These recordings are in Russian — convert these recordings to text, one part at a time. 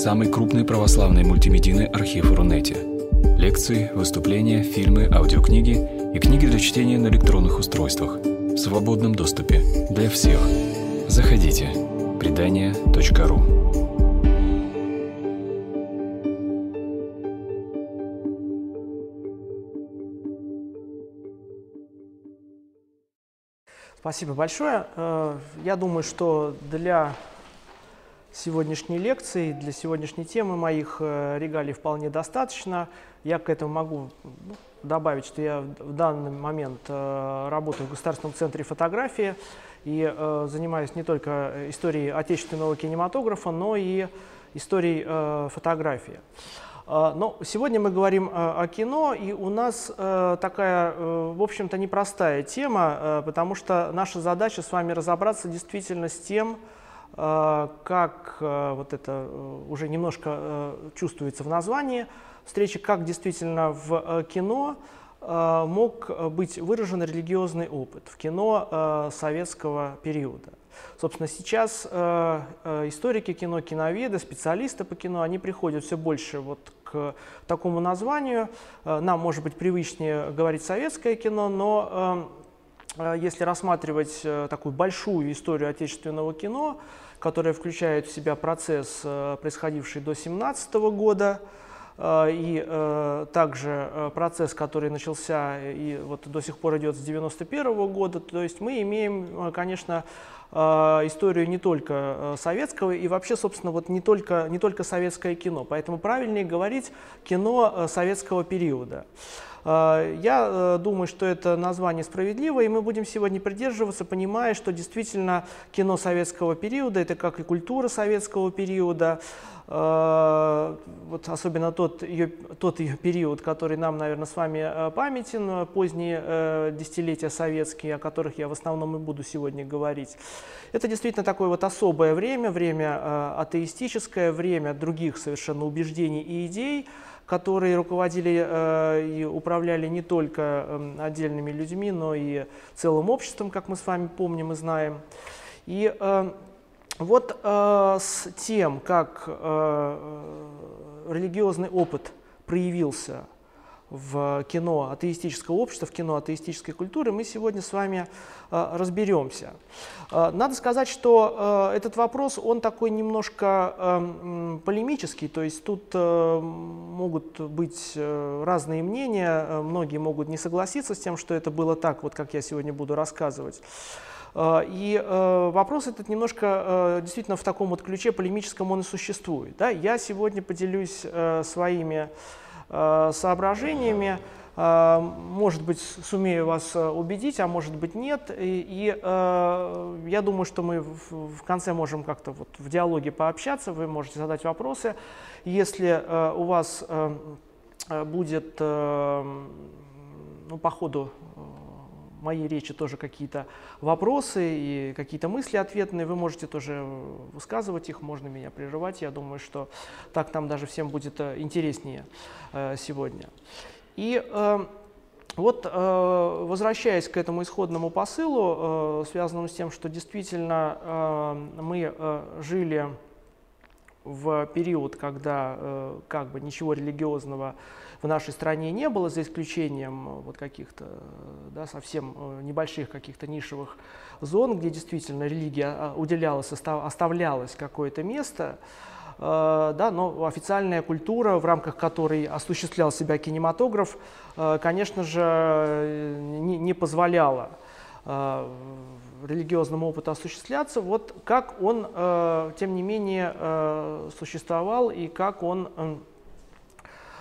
самый крупный православный мультимедийный архив Рунете. Лекции, выступления, фильмы, аудиокниги и книги для чтения на электронных устройствах в свободном доступе для всех. Заходите. Предания.ру Спасибо большое. Э, я думаю, что для сегодняшней лекции, для сегодняшней темы моих э, регалий вполне достаточно. Я к этому могу ну, добавить, что я в данный момент э, работаю в Государственном центре фотографии и э, занимаюсь не только историей отечественного кинематографа, но и историей фотографии. Но сегодня мы говорим о кино, и у нас такая, в общем-то, непростая тема, потому что наша задача с вами разобраться действительно с тем, как а, вот это э, уже немножко э, чувствуется в названии встречи, как действительно в э, кино мог быть выражен религиозный опыт в кино советского периода. Собственно, сейчас историки кино, киноведы, специалисты по кино, они приходят все больше вот к такому названию. Нам, может быть, привычнее говорить советское кино, но если рассматривать такую большую историю отечественного кино, которая включает в себя процесс, э, происходивший до 17 года, э, и э, также процесс, который начался и вот до сих пор идет с 91 года. То есть мы имеем, конечно, историю не только советского и вообще, собственно, вот не только, не только советское кино. Поэтому правильнее говорить кино советского периода. А, я э, думаю, что это название справедливо, и мы будем сегодня придерживаться, понимая, что действительно кино советского периода, это как и культура советского периода, а, вот особенно тот ее, тот ее период, который нам, наверное, с вами э, памятен, поздние э, десятилетия советские, о которых я в основном и буду сегодня говорить. Это действительно такое вот особое время, время атеистическое, время других совершенно убеждений и идей, которые руководили э, и управляли не только э, отдельными людьми, но и целым обществом, как мы с вами помним и знаем. И э, вот э, с тем, как э, религиозный опыт проявился в кино атеистического общества, в кино атеистической культуры, мы сегодня с вами э, разберемся. Э, надо сказать, что э, этот вопрос, он такой немножко э, полемический, то есть тут могут быть разные мнения, многие могут не согласиться с тем, что это было так, вот как я сегодня буду рассказывать. И вопрос этот немножко действительно в таком вот ключе полемическом он и существует. Да? Я сегодня поделюсь своими соображениями. Э, может быть, сумею вас э, убедить, а может быть нет. И, и я думаю, что мы в, в конце можем как-то вот в диалоге пообщаться, вы можете задать вопросы. Если у вас будет ну, по ходу моей речи тоже какие-то вопросы и какие-то мысли ответные, вы можете тоже высказывать их, можно меня прерывать. Я думаю, что так нам даже всем будет э, интереснее э, сегодня. И э, вот, возвращаясь к этому исходному посылу, связанному с тем, что действительно мы жили в период, когда как бы ничего религиозного в нашей стране не было, за исключением э, вот каких-то да, совсем э, небольших каких-то нишевых зон, где действительно религия а, уделялась, оставлялось какое-то место, э, да, но официальная культура, в рамках которой осуществлял себя кинематограф, конечно же, не, позволяла религиозному опыту осуществляться, вот как он, тем не менее, существовал и как он Э,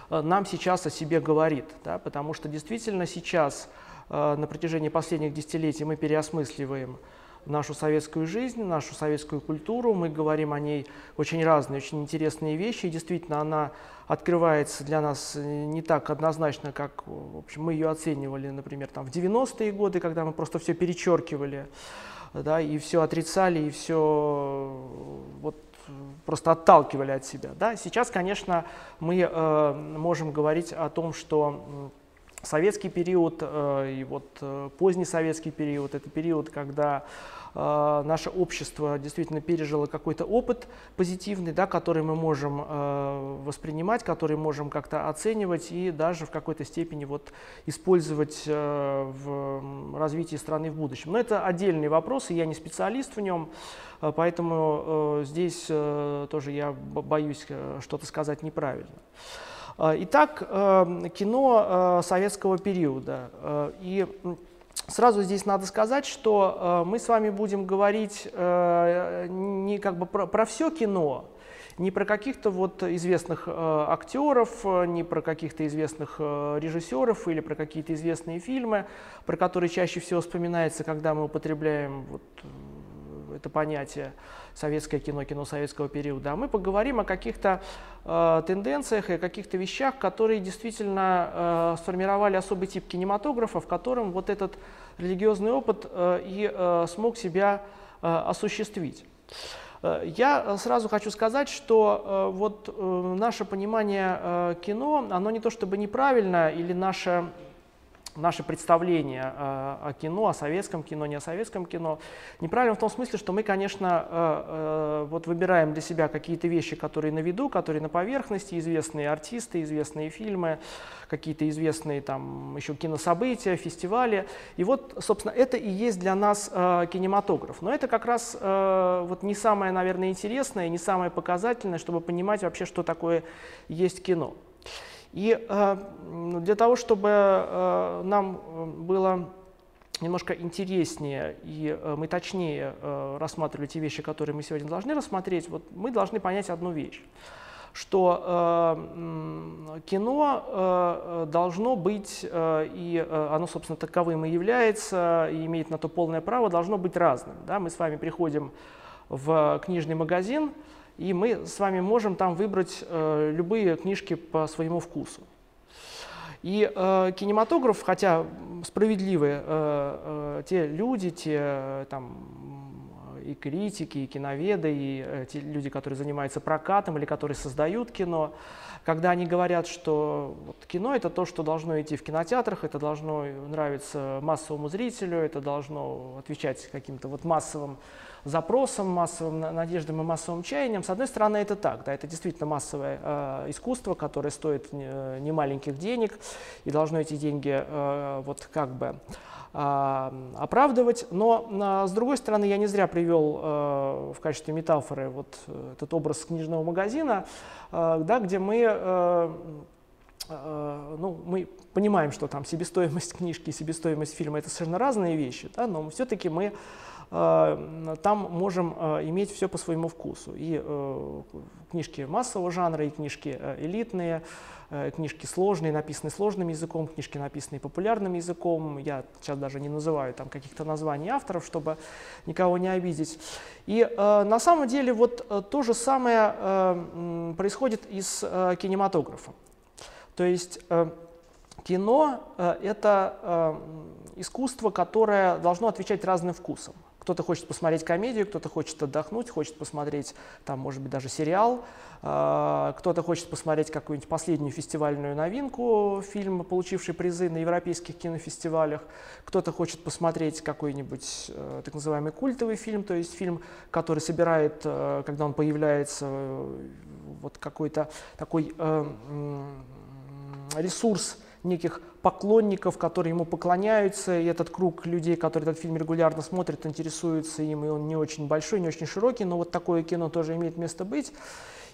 нам сейчас о себе говорит, да, потому что действительно сейчас э, на протяжении последних десятилетий мы переосмысливаем нашу советскую жизнь, нашу советскую культуру, мы говорим о ней очень разные, очень интересные вещи, и действительно она открывается для нас не так однозначно, как в общем, мы ее оценивали, например, там, в 90-е годы, когда мы просто все перечеркивали, да, и все отрицали, и все вот, просто отталкивали от себя. Да? Сейчас, конечно, мы э, можем говорить о том, что советский период и вот поздний советский период. Это период, когда э, наше общество действительно пережило какой-то опыт позитивный, да, который мы можем э, воспринимать, который можем как-то оценивать и даже в какой-то степени вот использовать э, в развитии страны в будущем. Но это отдельный вопрос, и я не специалист в нем, э, поэтому э, здесь э, тоже я боюсь э, что-то сказать неправильно. Э, итак, э, кино советского периода. И Сразу здесь надо сказать, что э, мы с вами будем говорить э, не как бы про, про все кино, не про каких-то вот известных э, актеров, не про каких-то известных э, режиссеров или про какие-то известные фильмы, про которые чаще всего вспоминается, когда мы употребляем вот, это понятие советское кино, кино советского периода, а мы поговорим о каких-то э, тенденциях и о каких-то вещах, которые действительно э, сформировали особый тип кинематографа, в котором вот этот религиозный опыт э, и э, смог себя э, осуществить. Э, я сразу хочу сказать, что э, вот э, наше понимание кино, оно не то чтобы неправильно или наше наше представление э, о кино, о советском кино, не о советском кино, неправильно в том смысле, что мы, конечно, э, э, вот выбираем для себя какие-то вещи, которые на виду, которые на поверхности, известные артисты, известные фильмы, какие-то известные там еще кинособытия, фестивали. И вот, собственно, это и есть для нас кинематограф. Но это как раз вот не самое, наверное, интересное, не самое показательное, чтобы понимать вообще, что такое есть кино. И э, для того, чтобы э, нам э, было немножко интереснее и мы точнее рассматривали те вещи, которые мы сегодня должны рассмотреть, вот мы должны понять одну вещь что э, кино э, должно быть, э, и оно, собственно, таковым и является, и имеет на то полное право, должно быть разным. Да? Мы с вами приходим в книжный магазин, и мы с вами можем там выбрать э, любые книжки по своему вкусу. И э, кинематограф, хотя справедливые э, э, те люди, те э, там, и критики, и киноведы, и э, те люди, которые занимаются прокатом или которые создают кино, когда они говорят, что вот, кино это то, что должно идти в кинотеатрах, это должно нравиться массовому зрителю, это должно отвечать каким-то вот массовым запросам, массовым надеждам и массовым чаяниям. С одной стороны, это так, да, это действительно массовое э, искусство, которое стоит немаленьких не денег, и должно эти деньги э, вот как бы э, оправдывать. Но э, с другой стороны, я не зря привел э, в качестве метафоры вот э, этот образ книжного магазина, э, да, где мы э, э, ну, мы понимаем, что там себестоимость книжки и себестоимость фильма это совершенно разные вещи, да, но все-таки мы Э, там можем э, иметь все по своему вкусу. И э, книжки массового жанра, и книжки элитные, книжки сложные, написанные сложным языком, книжки, написанные популярным языком. Я сейчас даже не называю там каких-то названий авторов, чтобы никого не обидеть. И э, на самом деле вот то же самое э, происходит и с э, кинематографом. То есть э, кино э, это э, искусство, которое должно отвечать разным вкусам. Кто-то хочет посмотреть комедию, кто-то хочет отдохнуть, хочет посмотреть, там, может быть, даже сериал, э, кто-то хочет посмотреть какую-нибудь последнюю фестивальную новинку, фильм, получивший призы на европейских кинофестивалях, кто-то хочет посмотреть какой-нибудь э, так называемый культовый фильм, то есть фильм, который собирает, э, когда он появляется, э, вот какой-то такой ресурс неких поклонников, которые ему поклоняются, и этот круг людей, которые этот фильм регулярно смотрят, интересуются им, и он не очень большой, не очень широкий, но вот такое кино тоже имеет место быть.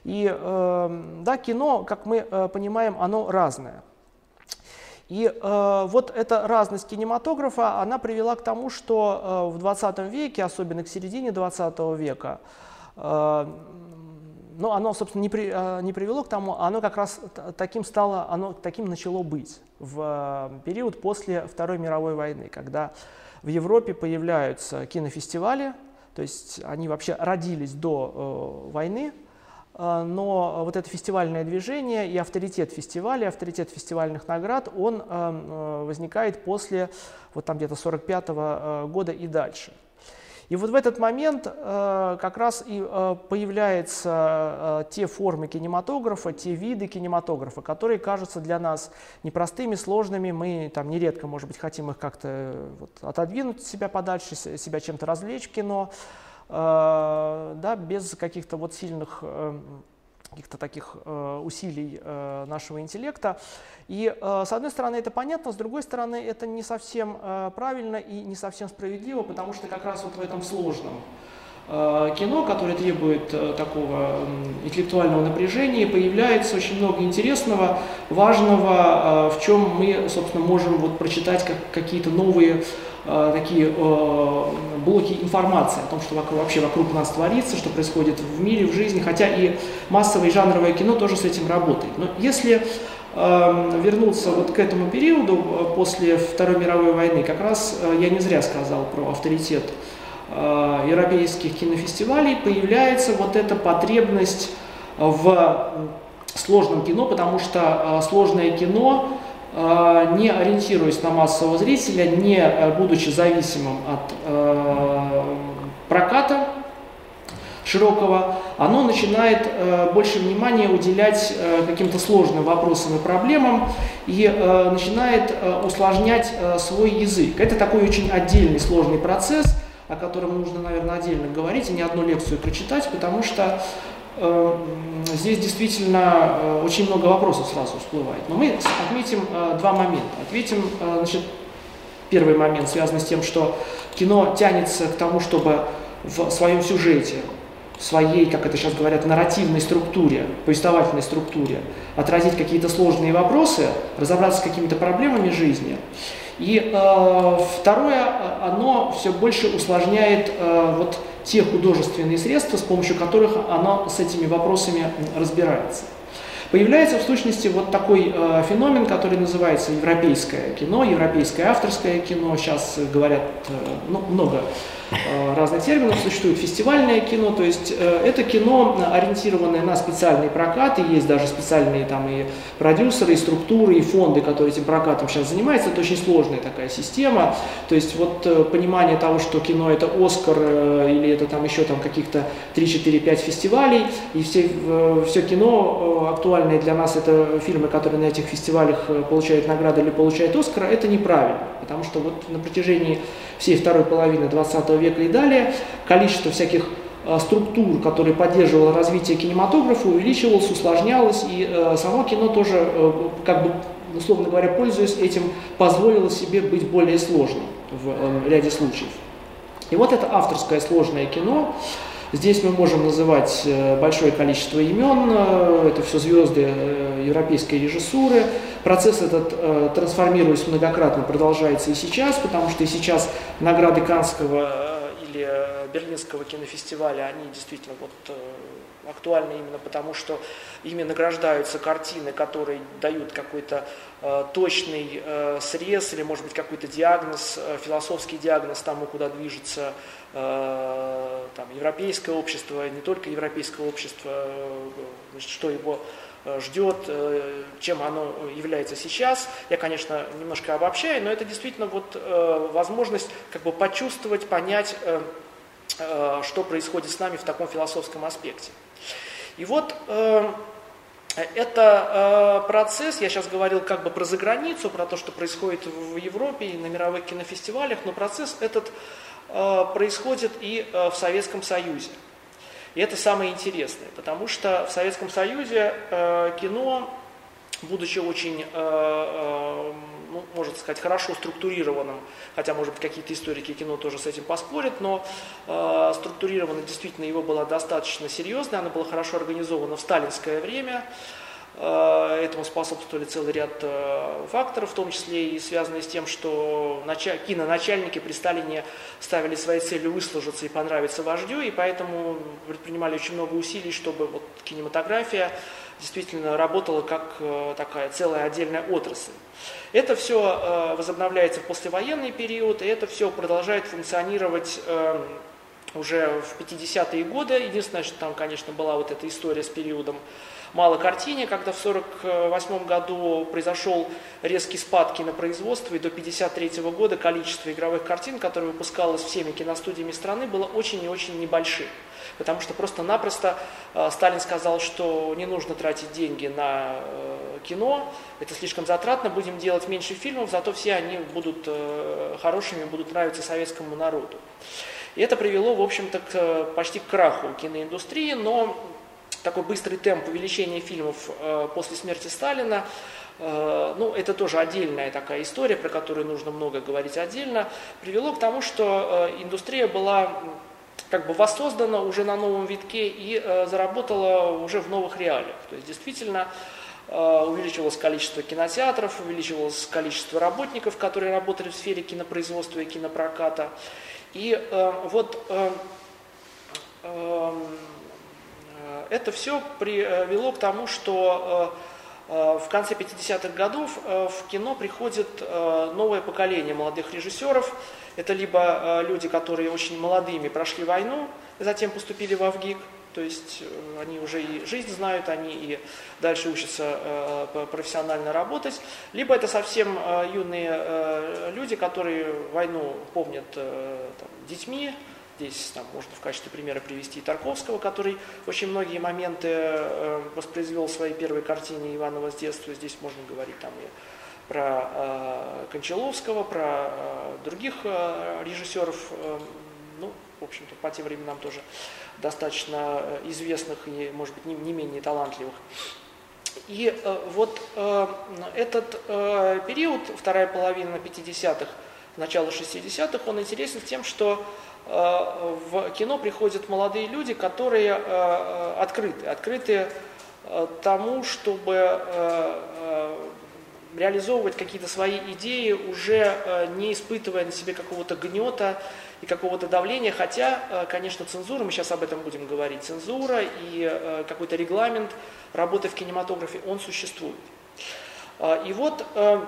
И э, да, кино, как мы э, понимаем, оно разное. И э, вот эта разность кинематографа, она привела к тому, что э, в 20 веке, особенно к середине 20 века, э, но оно, собственно, не, при, а, не привело к тому, оно как раз таким стало, оно таким начало быть в а, период после Второй мировой войны, когда в Европе появляются кинофестивали, то есть они вообще родились до э, войны, э, но вот это фестивальное движение и авторитет фестиваля, авторитет фестивальных наград, он э, возникает после вот там где-то 45 -го года и дальше. И вот в этот момент э, как раз и э, появляются э, те формы кинематографа, те виды кинематографа, которые кажутся для нас непростыми, сложными. Мы там нередко, может быть, хотим их как-то вот, отодвинуть себя подальше, себя чем-то развлечь в кино, да, без каких-то вот сильных э, каких-то таких э, усилий э, нашего интеллекта. И э, с одной стороны это понятно, с другой стороны это не совсем э, правильно и не совсем справедливо, потому что как раз вот в этом сложном э, кино, которое требует э, такого интеллектуального напряжения, появляется очень много интересного, важного, э, в чем мы, собственно, можем вот прочитать как, какие-то новые Э, такие э, блоки информации о том, что вообще вокруг нас творится, что происходит в мире, в жизни, хотя и массовое и жанровое кино тоже с этим работает. Но если э, вернуться вот к этому периоду э, после Второй мировой войны, как раз я не зря сказал про авторитет европейских кинофестивалей, появляется вот эта потребность в сложном кино, потому что сложное кино не ориентируясь на массового зрителя, не э, будучи зависимым от э, проката широкого, оно начинает больше внимания уделять каким-то сложным вопросам и проблемам и начинает усложнять свой язык. Это такой очень отдельный сложный процесс, о котором нужно, наверное, отдельно говорить и не одну лекцию прочитать, потому что Э, здесь действительно э, очень много вопросов сразу всплывает. Но мы отметим э, два момента. Ответим, значит, первый момент связан с тем, что кино тянется к тому, чтобы в своем сюжете, в своей, как это сейчас говорят, нарративной структуре, повествовательной структуре, отразить какие-то сложные вопросы, разобраться с какими-то проблемами жизни. И э, второе, оно все больше усложняет э, вот те художественные средства, с помощью которых оно с этими вопросами разбирается. Появляется в сущности вот такой э, феномен, который называется европейское кино, европейское авторское кино. Сейчас говорят э, ну, много разных терминов. Существует фестивальное кино, то есть э, это кино, ориентированное на специальные прокаты, есть даже специальные там и продюсеры, и структуры, и фонды, которые этим прокатом сейчас занимаются. Это очень сложная такая система. То есть вот э, понимание того, что кино это Оскар или это там еще там каких-то 3-4-5 фестивалей, и все, все кино актуальное для нас это фильмы, которые на этих фестивалях получают награды или получают Оскар, это неправильно, потому что вот на протяжении всей второй половины 20 века и далее, количество всяких э, структур, которые поддерживало развитие кинематографа, увеличивалось, усложнялось, и э, само кино тоже, э, как бы, условно говоря, пользуясь этим, позволило себе быть более сложным в э, ряде случаев. И вот это авторское сложное кино, Здесь мы можем называть большое количество имен, это все звезды европейской режиссуры. Процесс этот, трансформируясь многократно, продолжается и сейчас, потому что и сейчас награды Канского или Берлинского кинофестиваля, они действительно вот актуальны именно потому, что ими награждаются картины, которые дают какой-то э, точный э, срез или, может быть, какой-то диагноз, э, философский диагноз тому, куда движется э, там, европейское общество, не только европейское общество, э, что его э, ждет, э, чем оно является сейчас. Я, конечно, немножко обобщаю, но это действительно вот возможность как бы почувствовать, понять, что происходит с нами в таком философском аспекте. И вот э, это э, процесс, я сейчас говорил как бы про заграницу, про то, что происходит в Европе и на мировых кинофестивалях, но процесс этот э, происходит и э, в Советском Союзе. И это самое интересное, потому что в Советском Союзе э, кино, будучи очень э, э, ну, можно сказать, хорошо структурированным, хотя, может быть, какие-то историки кино тоже с этим поспорят, но э, структурировано действительно его было достаточно серьезно, оно было хорошо организовано в сталинское время, Этому способствовали целый ряд э, факторов, в том числе и связанные с тем, что началь... киноначальники при Сталине ставили своей целью выслужиться и понравиться вождю, и поэтому предпринимали очень много усилий, чтобы вот кинематография действительно работала как э, такая целая отдельная отрасль. Это все э, возобновляется в послевоенный период, и это все продолжает функционировать э, уже в 50-е годы. Единственное, что там, конечно, была вот эта история с периодом мало картине, когда в 1948 году произошел резкий спад кинопроизводства, и до 1953 года количество игровых картин, которые выпускалось всеми киностудиями страны, было очень и очень небольшим. Потому что просто-напросто э, Сталин сказал, что не нужно тратить деньги на э, кино, это слишком затратно, будем делать меньше фильмов, зато все они будут э, хорошими, будут нравиться советскому народу. И это привело, в общем-то, к, почти к краху киноиндустрии, но такой быстрый темп увеличения фильмов э, после смерти Сталина, э, ну, это тоже отдельная такая история, про которую нужно много говорить отдельно, привело к тому, что э, индустрия была как бы воссоздана уже на новом витке и заработала уже в новых реалиях. То есть действительно увеличивалось количество кинотеатров, увеличивалось количество работников, которые работали в сфере кинопроизводства и кинопроката. И вот это все привело к тому, что э, э, в конце 50-х годов э, в кино приходит новое поколение молодых режиссеров. Это либо люди, которые очень молодыми прошли войну, затем поступили в Авгик, то есть они уже и жизнь знают, они и дальше учатся профессионально работать. Либо это совсем юные люди, которые войну помнят там, детьми, Здесь там, можно в качестве примера привести Тарковского, который очень многие моменты э, воспроизвел в своей первой картине Иванова с детства. Здесь можно говорить там и про э, Кончаловского, про э, других э, режиссеров, э, ну, в общем-то, по тем временам тоже достаточно э, известных и, может быть, не, не менее талантливых. И э, вот э, этот э, период, вторая половина 50-х, начало 60-х, он интересен тем, что в кино приходят молодые люди, которые э, открыты, открыты э, тому, чтобы реализовывать какие-то свои идеи, уже не испытывая на себе какого-то гнета и какого-то давления, хотя, конечно, цензура, мы сейчас об этом будем говорить, цензура и какой-то регламент работы в кинематографе, он существует. И вот Э,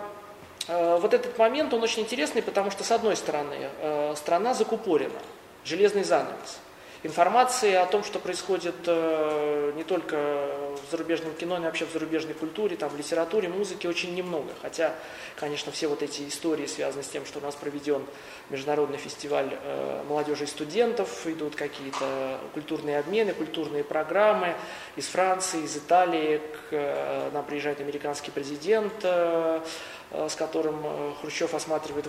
вот этот момент, он очень интересный, потому что, с одной стороны, э, страна закупорена, железный занавес. Информации о том, что происходит э, не только в зарубежном кино, но и вообще в зарубежной культуре, там, в литературе, музыке очень немного. Хотя, конечно, все вот эти истории связаны с тем, что у нас проведен международный фестиваль молодежи и студентов, идут какие-то культурные обмены, культурные программы из Франции, из Италии, к нам приезжает американский президент, Э, с которым э, Хрущев осматривает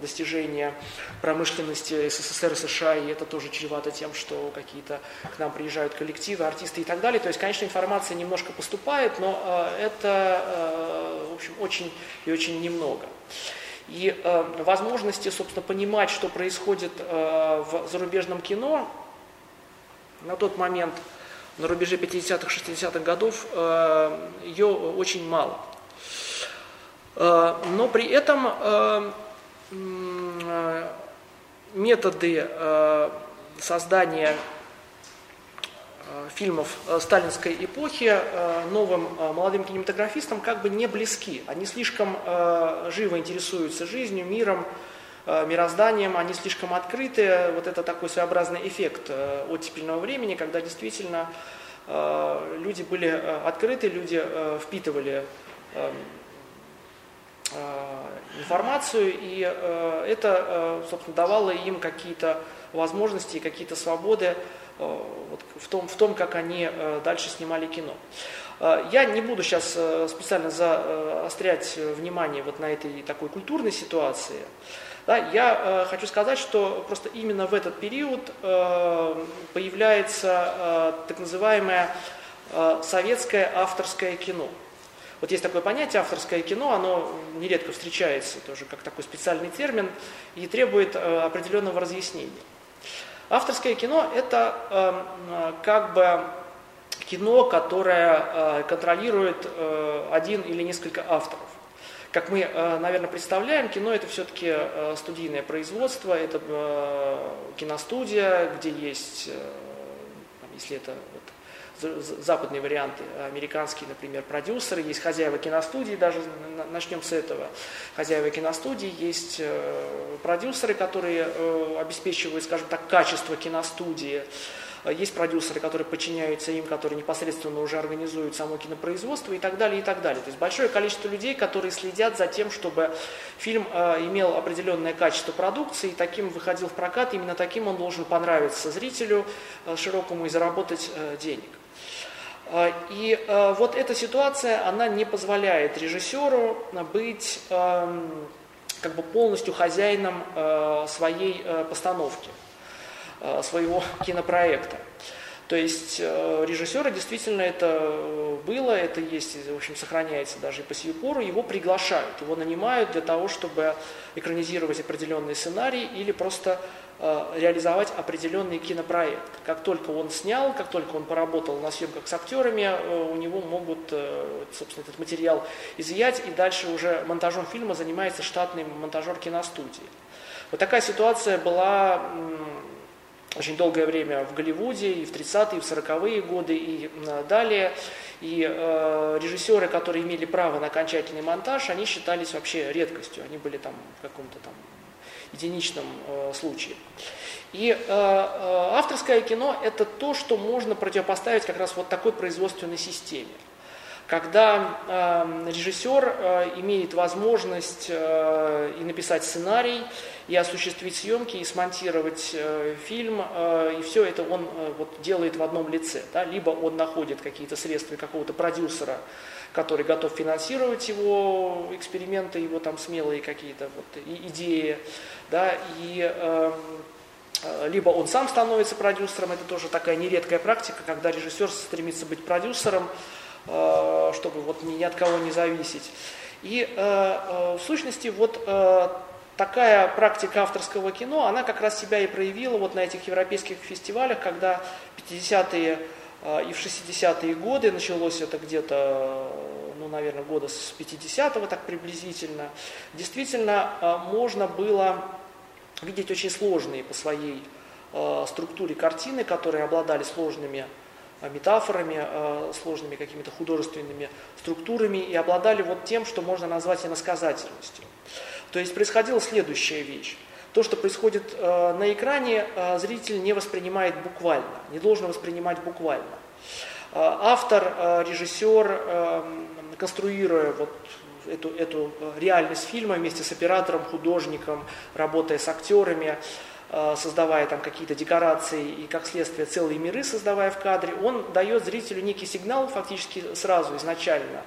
достижения промышленности СССР и США, и это тоже чревато тем, что какие-то к нам приезжают коллективы, артисты и так далее. То есть, конечно, информация немножко поступает, но э, это, в общем, очень и очень немного. И возможности, собственно, понимать, что происходит в зарубежном кино, на тот момент, на рубеже 50-х, 60-х годов, ее очень мало. Э, но при этом э, э, методы создания фильмов сталинской эпохи новым молодым кинематографистам как бы не близки. Они слишком живо интересуются жизнью, миром, мирозданием, они слишком открыты. Вот это такой своеобразный эффект оттепельного времени, когда действительно люди были открыты, люди впитывали информацию, и э, это, э, собственно, давало им какие-то возможности и какие-то свободы вот, в, том, в том, как они дальше снимали кино. Я не буду сейчас специально заострять внимание вот на этой такой культурной ситуации. Да, я хочу сказать, что просто именно в этот период появляется так называемое советское авторское кино. Вот есть такое понятие авторское кино, оно нередко встречается тоже как такой специальный термин и требует э, определенного разъяснения. Авторское кино – это э, как бы кино, которое э, контролирует один или несколько авторов. Как мы, наверное, представляем, кино это все-таки студийное производство, это киностудия, где есть, если это западные варианты, американские, например, продюсеры, есть хозяева киностудии, даже начнем с этого. Хозяева киностудии, есть э, продюсеры, которые э, обеспечивают, скажем так, качество киностудии. Есть продюсеры, которые подчиняются им, которые непосредственно уже организуют само кинопроизводство и так далее, и так далее. То есть большое количество людей, которые следят за тем, чтобы фильм э, имел определенное качество продукции, и таким выходил в прокат, именно таким он должен понравиться зрителю широкому и заработать денег. А, и а, вот эта ситуация, она не позволяет режиссеру быть как бы полностью хозяином а, своей постановки, своего кинопроекта. То есть режиссера действительно это было, это есть, в общем, сохраняется даже и по сию пору. Его приглашают, его нанимают для того, чтобы экранизировать определенный сценарий или просто Э, реализовать определенный кинопроект. Как только он снял, как только он поработал на съемках с актерами, э, у него могут, э, собственно, этот материал изъять, и дальше уже монтажом фильма занимается штатный монтажер киностудии. Вот такая ситуация была очень долгое время в Голливуде, и в 30-е, и в 40-е годы, и далее. И э, режиссеры, которые имели право на окончательный монтаж, они считались вообще редкостью. Они были там в каком-то там единичном э, случае. И э, э, авторское кино – это то, что можно противопоставить как раз вот такой производственной системе. Когда режиссер имеет возможность и написать сценарий, и осуществить съемки, и смонтировать фильм, и все это он вот, делает в одном лице. Да? Либо он находит какие-то средства какого-то продюсера, который готов финансировать его эксперименты, его там смелые какие-то вот идеи, да, и э, либо он сам становится продюсером, это тоже такая нередкая практика, когда режиссер стремится быть продюсером, э, чтобы вот ни от кого не зависеть. И э, э, в сущности вот э, такая практика авторского кино, она как раз себя и проявила вот на этих европейских фестивалях, когда 50-е э, и в 60-е годы, началось это где-то ну, наверное, года с 50-го так приблизительно, действительно э, можно было видеть очень сложные по своей э, структуре картины, которые обладали сложными метафорами, сложными какими-то художественными структурами и обладали вот тем, что можно назвать иносказательностью. То есть происходила следующая вещь. То, что происходит на экране, зритель не воспринимает буквально, не должен воспринимать буквально. Автор, режиссер, эм, конструируя вот эту, эту э, реальность фильма вместе с оператором, художником, работая с актерами, э, создавая там какие-то декорации и, как следствие, целые миры создавая в кадре, он дает зрителю некий сигнал фактически сразу, изначально, э,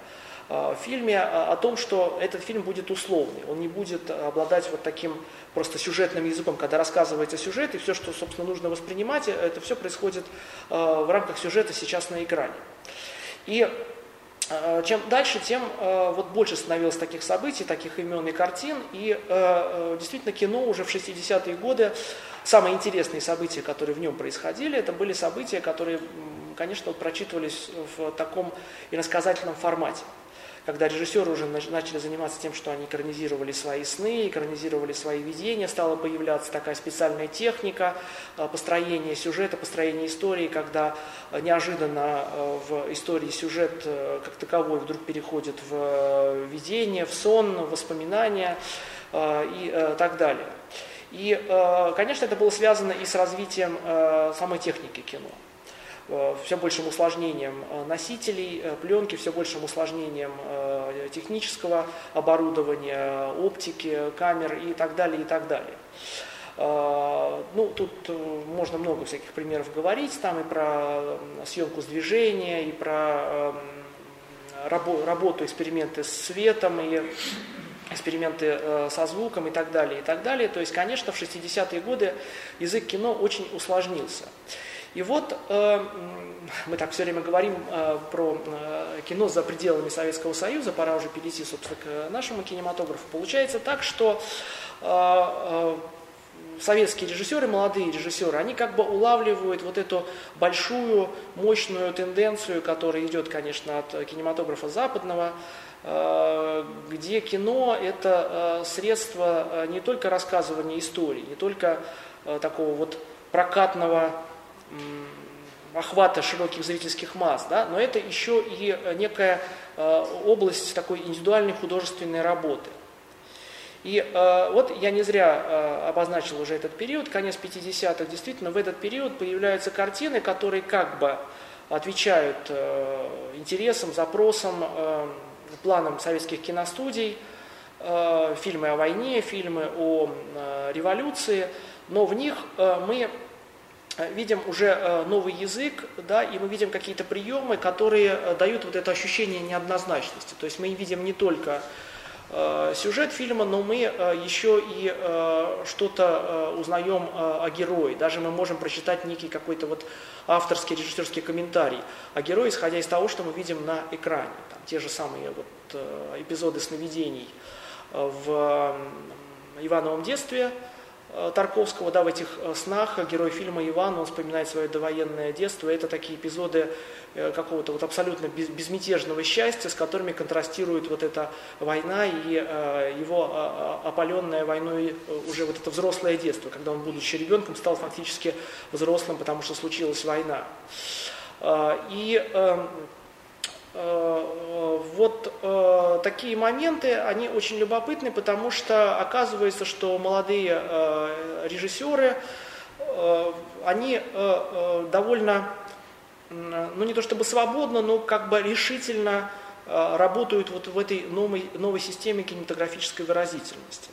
в фильме о том, что этот фильм будет условный, он не будет обладать вот таким просто сюжетным языком, когда рассказывается сюжет, и все, что, собственно, нужно воспринимать, это все происходит в рамках сюжета сейчас на экране. И Э, чем дальше, тем э, вот больше становилось таких событий, таких имен и картин. И э, действительно кино уже в 60-е годы, самые интересные события, которые в нем происходили, это были события, которые, конечно, прочитывались в таком иносказательном формате когда режиссеры уже начали заниматься тем, что они экранизировали свои сны, экранизировали свои видения, стала появляться такая специальная техника э, построения сюжета, построения истории, когда э, неожиданно э, в истории сюжет как таковой вдруг переходит в видение, в сон, в воспоминания и так далее. И, конечно, это было связано и с развитием самой техники кино. Э, все большим усложнением э, носителей э, пленки, все большим усложнением технического оборудования, оптики, камер и так далее, и так далее. Ну, тут можно много всяких примеров говорить, там и про съемку с движения, и про работу, эксперименты с светом, и эксперименты со звуком и так далее, и так далее. То есть, конечно, в 60-е годы язык кино очень усложнился. И вот э, мы так все время говорим э, про э, кино за пределами Советского Союза, пора уже перейти, собственно, к нашему кинематографу. Получается так, что э, э, советские режиссеры, молодые режиссеры, они как бы улавливают вот эту большую, мощную тенденцию, которая идет, конечно, от кинематографа западного, э, где кино – это э, средство не только рассказывания истории, не только такого вот прокатного охвата широких зрительских масс, да, но это еще и некая область такой индивидуальной художественной работы. И э, вот я не зря э, обозначил уже этот период, конец 50-х. Действительно, в этот период появляются картины, которые как бы отвечают э, интересам, запросам, э, планам советских киностудий, э, фильмы о войне, фильмы о э, революции, но в них э, мы видим уже э, новый язык, да, и мы видим какие-то приемы, которые э, дают вот это ощущение неоднозначности. То есть мы видим не только Э, сюжет фильма, но мы э, еще и э, что-то узнаем о герое. Даже мы можем прочитать некий какой-то вот авторский режиссерский комментарий о герое, исходя из того, что мы видим на экране. Там, те же самые вот эпизоды сновидений в Ивановом детстве – Э, Тарковского, да, в этих э, снах герой фильма Иван, он вспоминает свое довоенное детство. Это такие эпизоды э, какого-то вот абсолютно безмятежного счастья, с которыми контрастирует вот эта война и его опаленное войной уже вот это взрослое детство, когда он, будучи ребенком, стал фактически взрослым, потому что случилась война. И эм, Э, вот э, такие моменты, они очень любопытны, потому что оказывается, что молодые э, режиссеры, они довольно, ну не то чтобы свободно, но как бы решительно работают вот в этой новой, новой системе кинематографической выразительности.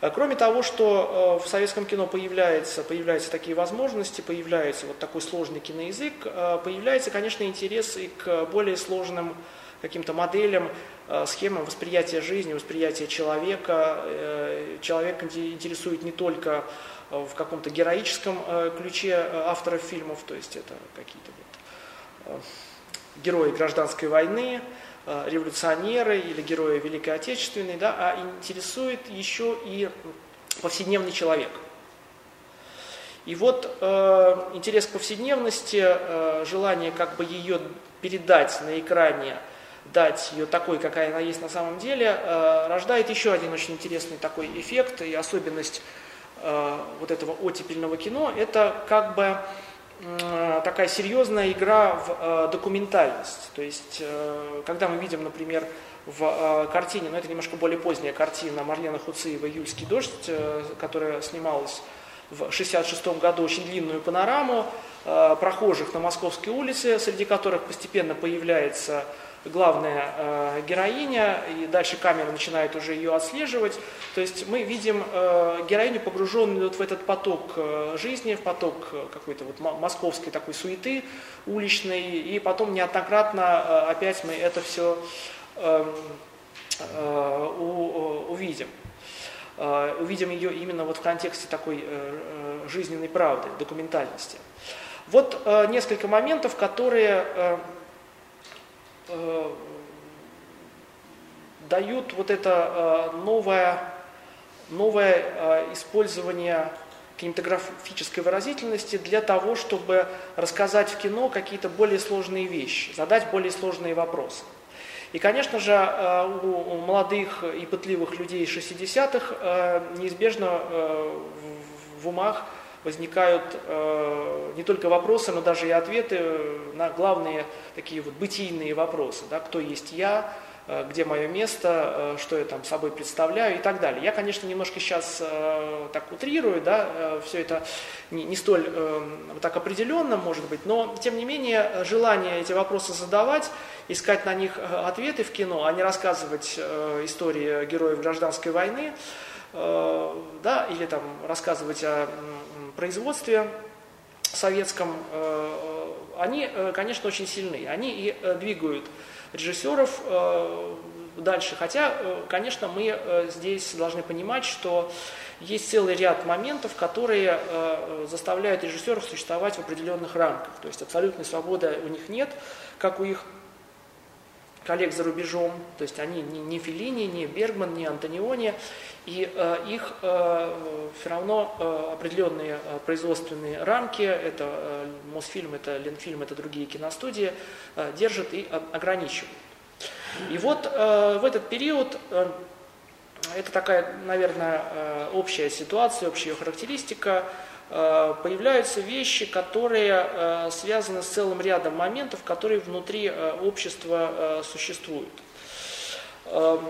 Э, кроме того, что э, в советском кино появляется, появляются такие возможности, появляется вот такой сложный киноязык, э, появляется, конечно, интерес и к более сложным каким-то моделям, схемам восприятия жизни, восприятия человека. Человек интересует не только в каком-то героическом ключе авторов фильмов, то есть это какие-то вот герои гражданской войны, революционеры или герои Великой Отечественной, да, а интересует еще и повседневный человек. И вот э, интерес к повседневности, э, желание как бы ее передать на экране, дать ее такой, какая она есть на самом деле, э, рождает еще один очень интересный такой эффект и особенность э, вот этого оттепельного кино. Это как бы такая серьезная игра в э, документальность. То есть, э, когда мы видим, например, в э, картине, но ну, это немножко более поздняя картина Марлена Хуциева «Июльский дождь», которая снималась в 1966 году, очень длинную панораму прохожих на Московской улице, среди которых постепенно появляется главная э, героиня, и дальше камера начинает уже ее отслеживать. То есть мы видим э, героиню, погруженную вот в этот поток э, жизни, в поток э, какой-то вот московской такой суеты уличной, и потом неоднократно э, опять мы это все э, эм, э, у, увидим. Э, увидим ее именно вот в контексте такой э, э, жизненной правды, документальности. Вот э, несколько моментов, которые э, э, дают вот это э, новое, новое э, использование кинематографической выразительности для того, чтобы рассказать в кино какие-то более сложные вещи, задать более сложные вопросы. И, конечно же, э, у молодых и пытливых людей 60-х э, неизбежно э, в умах возникают э, не только вопросы, но даже и ответы на главные такие вот бытийные вопросы. Да, кто есть я, э, где мое место, э, что я там собой представляю и так далее. Я, конечно, немножко сейчас э, так утрирую, да, э, все это не, не столь э, так определенно, может быть, но, тем не менее, желание эти вопросы задавать, искать на них э, ответы в кино, а не рассказывать э, истории героев гражданской войны, э, да, или там рассказывать о производстве советском, э, они, э, конечно, очень сильны. Они и э, двигают режиссеров дальше. Хотя, конечно, мы здесь должны понимать, что есть целый ряд моментов, которые заставляют режиссеров существовать в определенных рамках. То есть абсолютной свободы у них нет, как у их коллег за рубежом, то есть они не, не Филини, не Бергман, не Антониони, и э, их э, все равно э, определенные э, производственные рамки, это э, Мосфильм, это Ленфильм, это другие киностудии, э, держат и ограничивают. И вот э, в этот период э, это такая, наверное, общая ситуация, общая характеристика. Появляются вещи, которые связаны с целым рядом моментов, которые внутри общества существуют. Эм,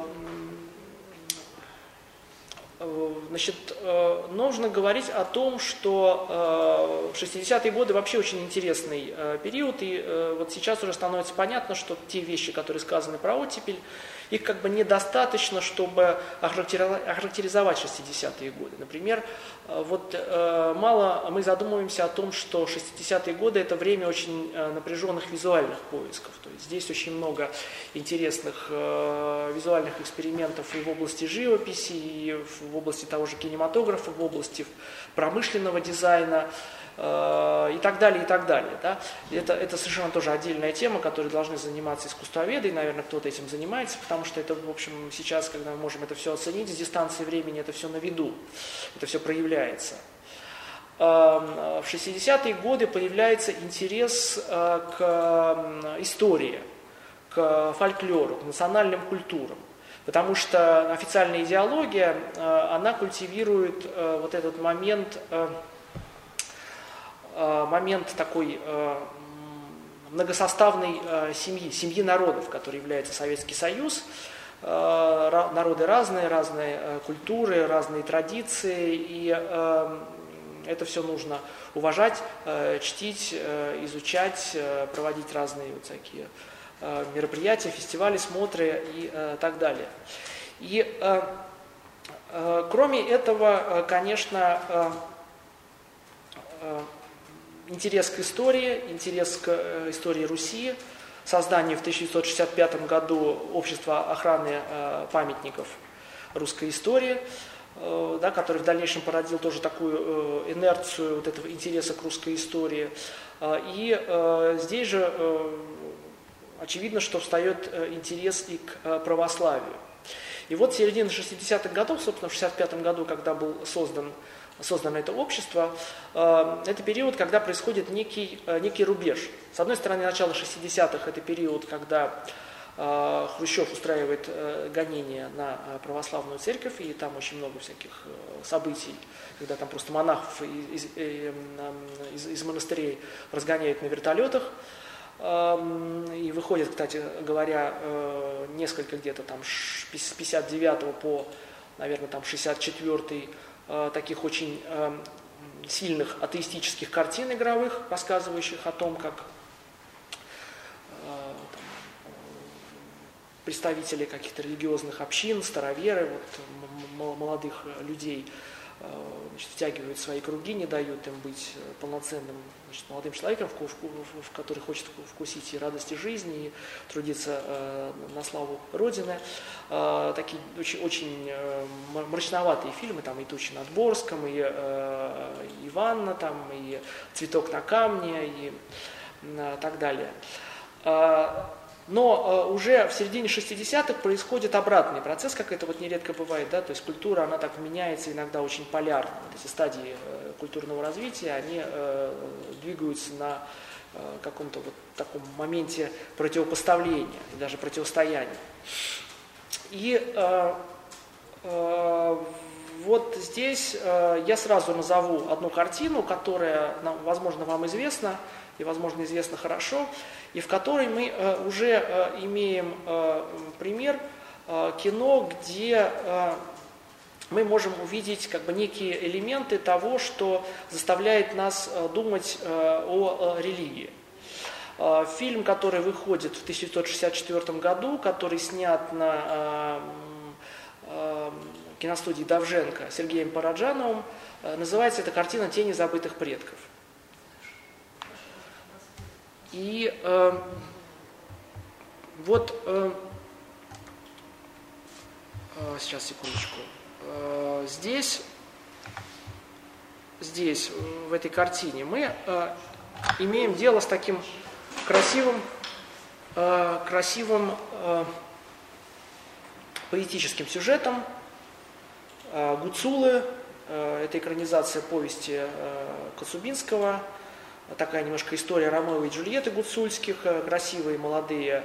Значит, э, нужно говорить о том, что 60-е э, годы вообще очень интересный э, период, и вот сейчас уже становится понятно, что те вещи, которые сказаны про оттепель, их как бы недостаточно, чтобы охарактеризовать 60-е годы. Например, э, вот э, мало мы задумываемся о том, что 60-е годы это время очень э, напряженных визуальных поисков. То есть здесь очень много интересных визуальных экспериментов и в области живописи, и в области того же кинематографа, в области промышленного дизайна. Э, и так далее, и так далее. Да? Это, это совершенно тоже отдельная тема, которой должны заниматься искусствоведы, и, наверное, кто-то этим занимается, потому что это, в общем, сейчас, когда мы можем это все оценить, с дистанции времени это все на виду, это все проявляется. Эм, в 60-е годы появляется интерес э, к истории, к фольклору, к национальным культурам. Потому что официальная идеология, э, она культивирует вот этот момент момент такой э, многосоставной э, семьи, семьи народов, который является Советский Союз. Народы разные, разные культуры, разные традиции, и это все нужно уважать, чтить, изучать, проводить разные вот такие мероприятия, фестивали, смотры и так далее. И кроме этого, конечно, интерес к истории, интерес к э, истории Руси, создание в 1965 году общества охраны э, памятников русской истории, э, да, который в дальнейшем породил тоже такую инерцию вот этого интереса к русской истории. И здесь же очевидно, что встает интерес и к православию. И вот середина 60-х годов, собственно, в 65 году, когда был создан создано это общество, э, это период, когда происходит некий, э, некий рубеж. С одной стороны, начало 60-х – это период, когда э, Хрущев устраивает гонения на православную церковь, и там очень много всяких событий, когда там просто монахов из, из, из монастырей разгоняют на вертолетах. Эм, и выходит, кстати говоря, несколько где-то там с 59 по, наверное, там 64 Э, таких очень э, сильных атеистических картин игровых, рассказывающих о том, как э, представители каких-то религиозных общин, староверы, вот, молодых людей Э, значит, втягивают свои круги, не дают им быть э, полноценным значит, молодым человеком, в, в, в который хочет вкусить и радости жизни, и трудиться э, на славу Родины. Э, такие очень, очень э, мрачноватые фильмы, там и «Тучи над Борском», и э, «Иванна», там, и «Цветок на камне», и э, так далее. Но э, уже в середине 60-х происходит обратный процесс, как это вот нередко бывает, да, то есть культура, она так меняется иногда очень полярно. Вот эти стадии э, культурного развития, они э, двигаются на э, каком-то вот таком моменте противопоставления, даже противостояния. И э, э, вот здесь э, я сразу назову одну картину, которая, возможно, вам известна, и, возможно, известна хорошо и в которой мы э, уже э, имеем э, пример кино, где мы можем увидеть как бы некие элементы того, что заставляет нас думать о религии. Фильм, который выходит в 1964 году, который снят на киностудии Давженко Сергеем Параджановым, называется эта картина «Тени забытых предков». И э, вот, э, сейчас, секундочку, э, здесь, здесь, в этой картине, мы э, имеем дело с таким красивым, э, красивым э, поэтическим сюжетом. Э, Гуцулы, э, это экранизация повести э, Коцубинского – такая немножко история Ромео и Джульетты Гуцульских, э, красивые молодые,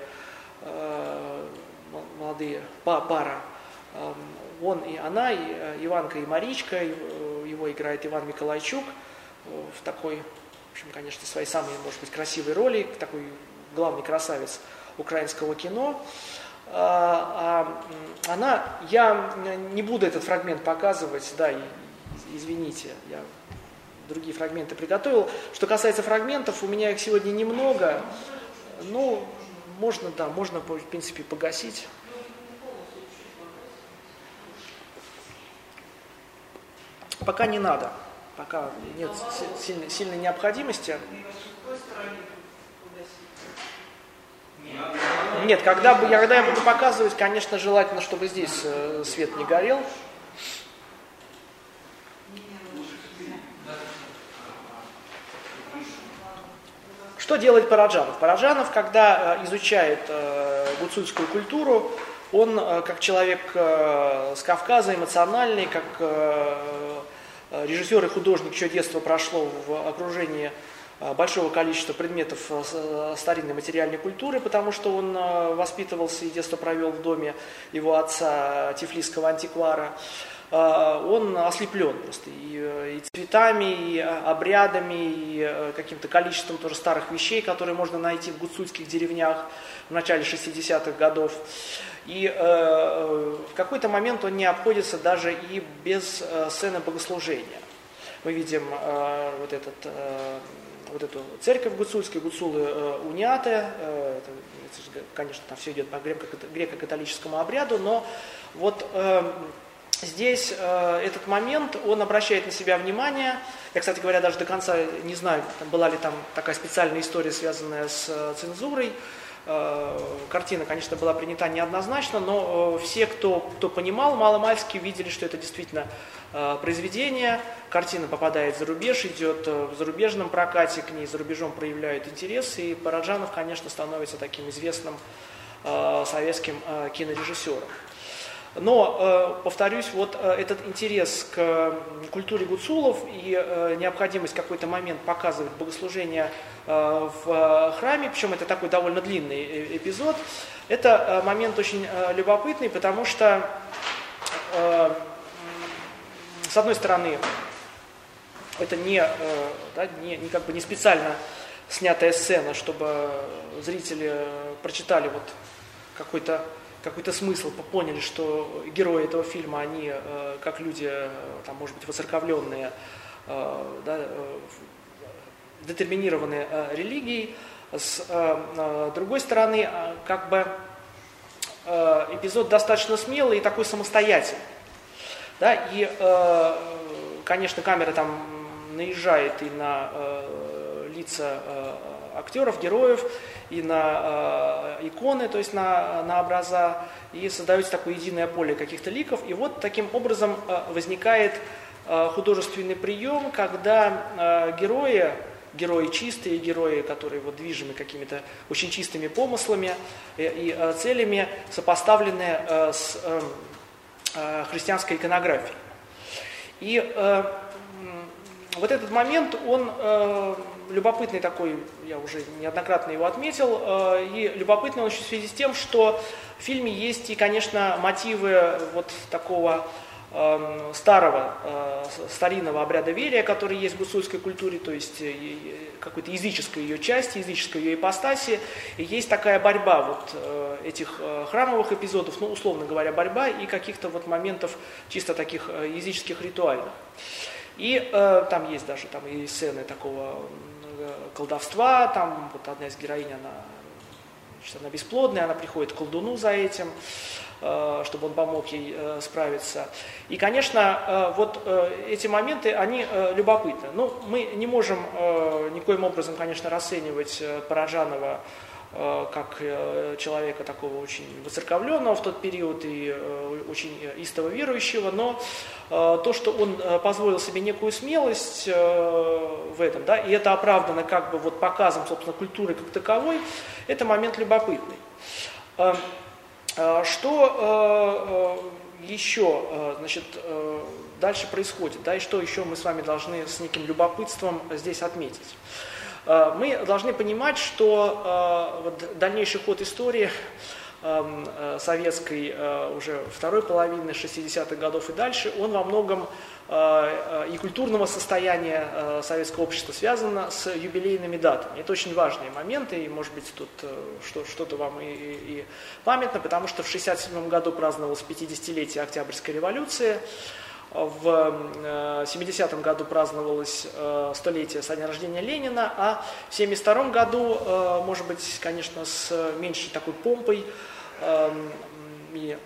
э, молодые пара Он и она, и Иванка и Маричка, его играет Иван Миколайчук в такой, в общем, конечно, своей самой, может быть, красивой роли, такой главный красавец украинского кино. А она, я не буду этот фрагмент показывать, да, извините, я другие фрагменты приготовил. Что касается фрагментов, у меня их сегодня немного, ну, можно, да, можно, в принципе, погасить. Пока не надо, пока нет сильной, сильной необходимости. Нет, когда, когда я буду показывать, конечно, желательно, чтобы здесь э, свет не горел. Что делает Параджанов? Параджанов, когда э, изучает э, гуцульскую культуру, он э, как человек с Кавказа, эмоциональный, как режиссер и художник, чье детство прошло в окружении большого количества предметов старинной материальной культуры, потому что он воспитывался и детство провел в доме его отца, тифлисского антиквара. Он ослеплен просто и, э, и цветами, и э, обрядами, и э, каким-то количеством тоже старых вещей, которые можно найти в гуцульских деревнях в начале 60-х годов. И э, в какой-то момент он не обходится даже и без э, сцены богослужения. Мы видим э, вот, этот, э, вот эту церковь гуцульскую, гуцулы э, уняты, э, это, конечно, там все идет по греко-католическому обряду, но вот э, Здесь э, этот момент, он обращает на себя внимание. Я, кстати говоря, даже до конца не знаю, была ли там такая специальная история, связанная с э, цензурой. Э, картина, конечно, была принята неоднозначно, но э, все, кто, кто понимал, маломальски видели, что это действительно э, произведение. Картина попадает за рубеж, идет в зарубежном прокате, к ней за рубежом проявляют интерес, и Параджанов, конечно, становится таким известным советским кинорежиссером. Но, э, повторюсь, вот э, этот интерес к культуре гуцулов и э, необходимость в какой-то момент показывать богослужение в храме, причем это такой довольно длинный эпизод, это момент очень любопытный, потому что, с одной стороны, это не, да, не, не, как бы не специально снятая сцена, чтобы зрители прочитали вот какой-то какой-то смысл, поняли, что герои этого фильма, они э, как люди, э, там, может быть, воцерковленные, э, да, детерминированные э, религией. С другой стороны, как бы эпизод достаточно смелый и такой самостоятельный. Да, и, конечно, камера там наезжает и на лица актеров, героев, и на э, иконы, то есть на, на образа, и создается такое единое поле каких-то ликов. И вот таким образом э, возникает э, художественный прием, когда э, герои, герои чистые, герои, которые вот движимы какими-то очень чистыми помыслами и, и э, целями, сопоставлены э, с э, э, христианской иконографией. И э, вот этот момент, он э, любопытный такой, я уже неоднократно его отметил, э, и любопытный он еще в связи с тем, что в фильме есть и, конечно, мотивы вот такого э, старого, э, старинного обряда верия, который есть в гусульской культуре, то есть э, какой-то языческой ее части, языческой ее ипостаси, и есть такая борьба вот этих храмовых эпизодов, ну, условно говоря, борьба и каких-то вот моментов чисто таких языческих ритуальных. И э, там есть даже там и сцены такого колдовства, там вот одна из героинь, она, значит, она бесплодная, она приходит к колдуну за этим, э, чтобы он помог ей э, справиться. И, конечно, э, вот эти моменты, они любопытны. Ну, мы не можем никоим образом, конечно, расценивать Параджанова Э, как э, человека такого очень воцерковленного в тот период и э, очень истово верующего, но то, что он позволил себе некую смелость в этом, да, и это оправдано как бы вот показом, собственно, культуры как таковой, это момент любопытный. Что еще, значит, дальше происходит, да, и что еще мы с вами должны с неким любопытством здесь отметить? Э, мы должны понимать, что э, вот дальнейший ход истории эм, э, советской уже второй половины 60-х годов и дальше, он во многом и культурного состояния советского общества связано с юбилейными датами. Это очень важные моменты, и, может быть, тут что-то вам и памятно, потому что в 67 году праздновалось 50-летие Октябрьской революции, в 70-м году праздновалось столетие со дня рождения Ленина, а в 72 году, может быть, конечно, с меньшей такой помпой, Эм, и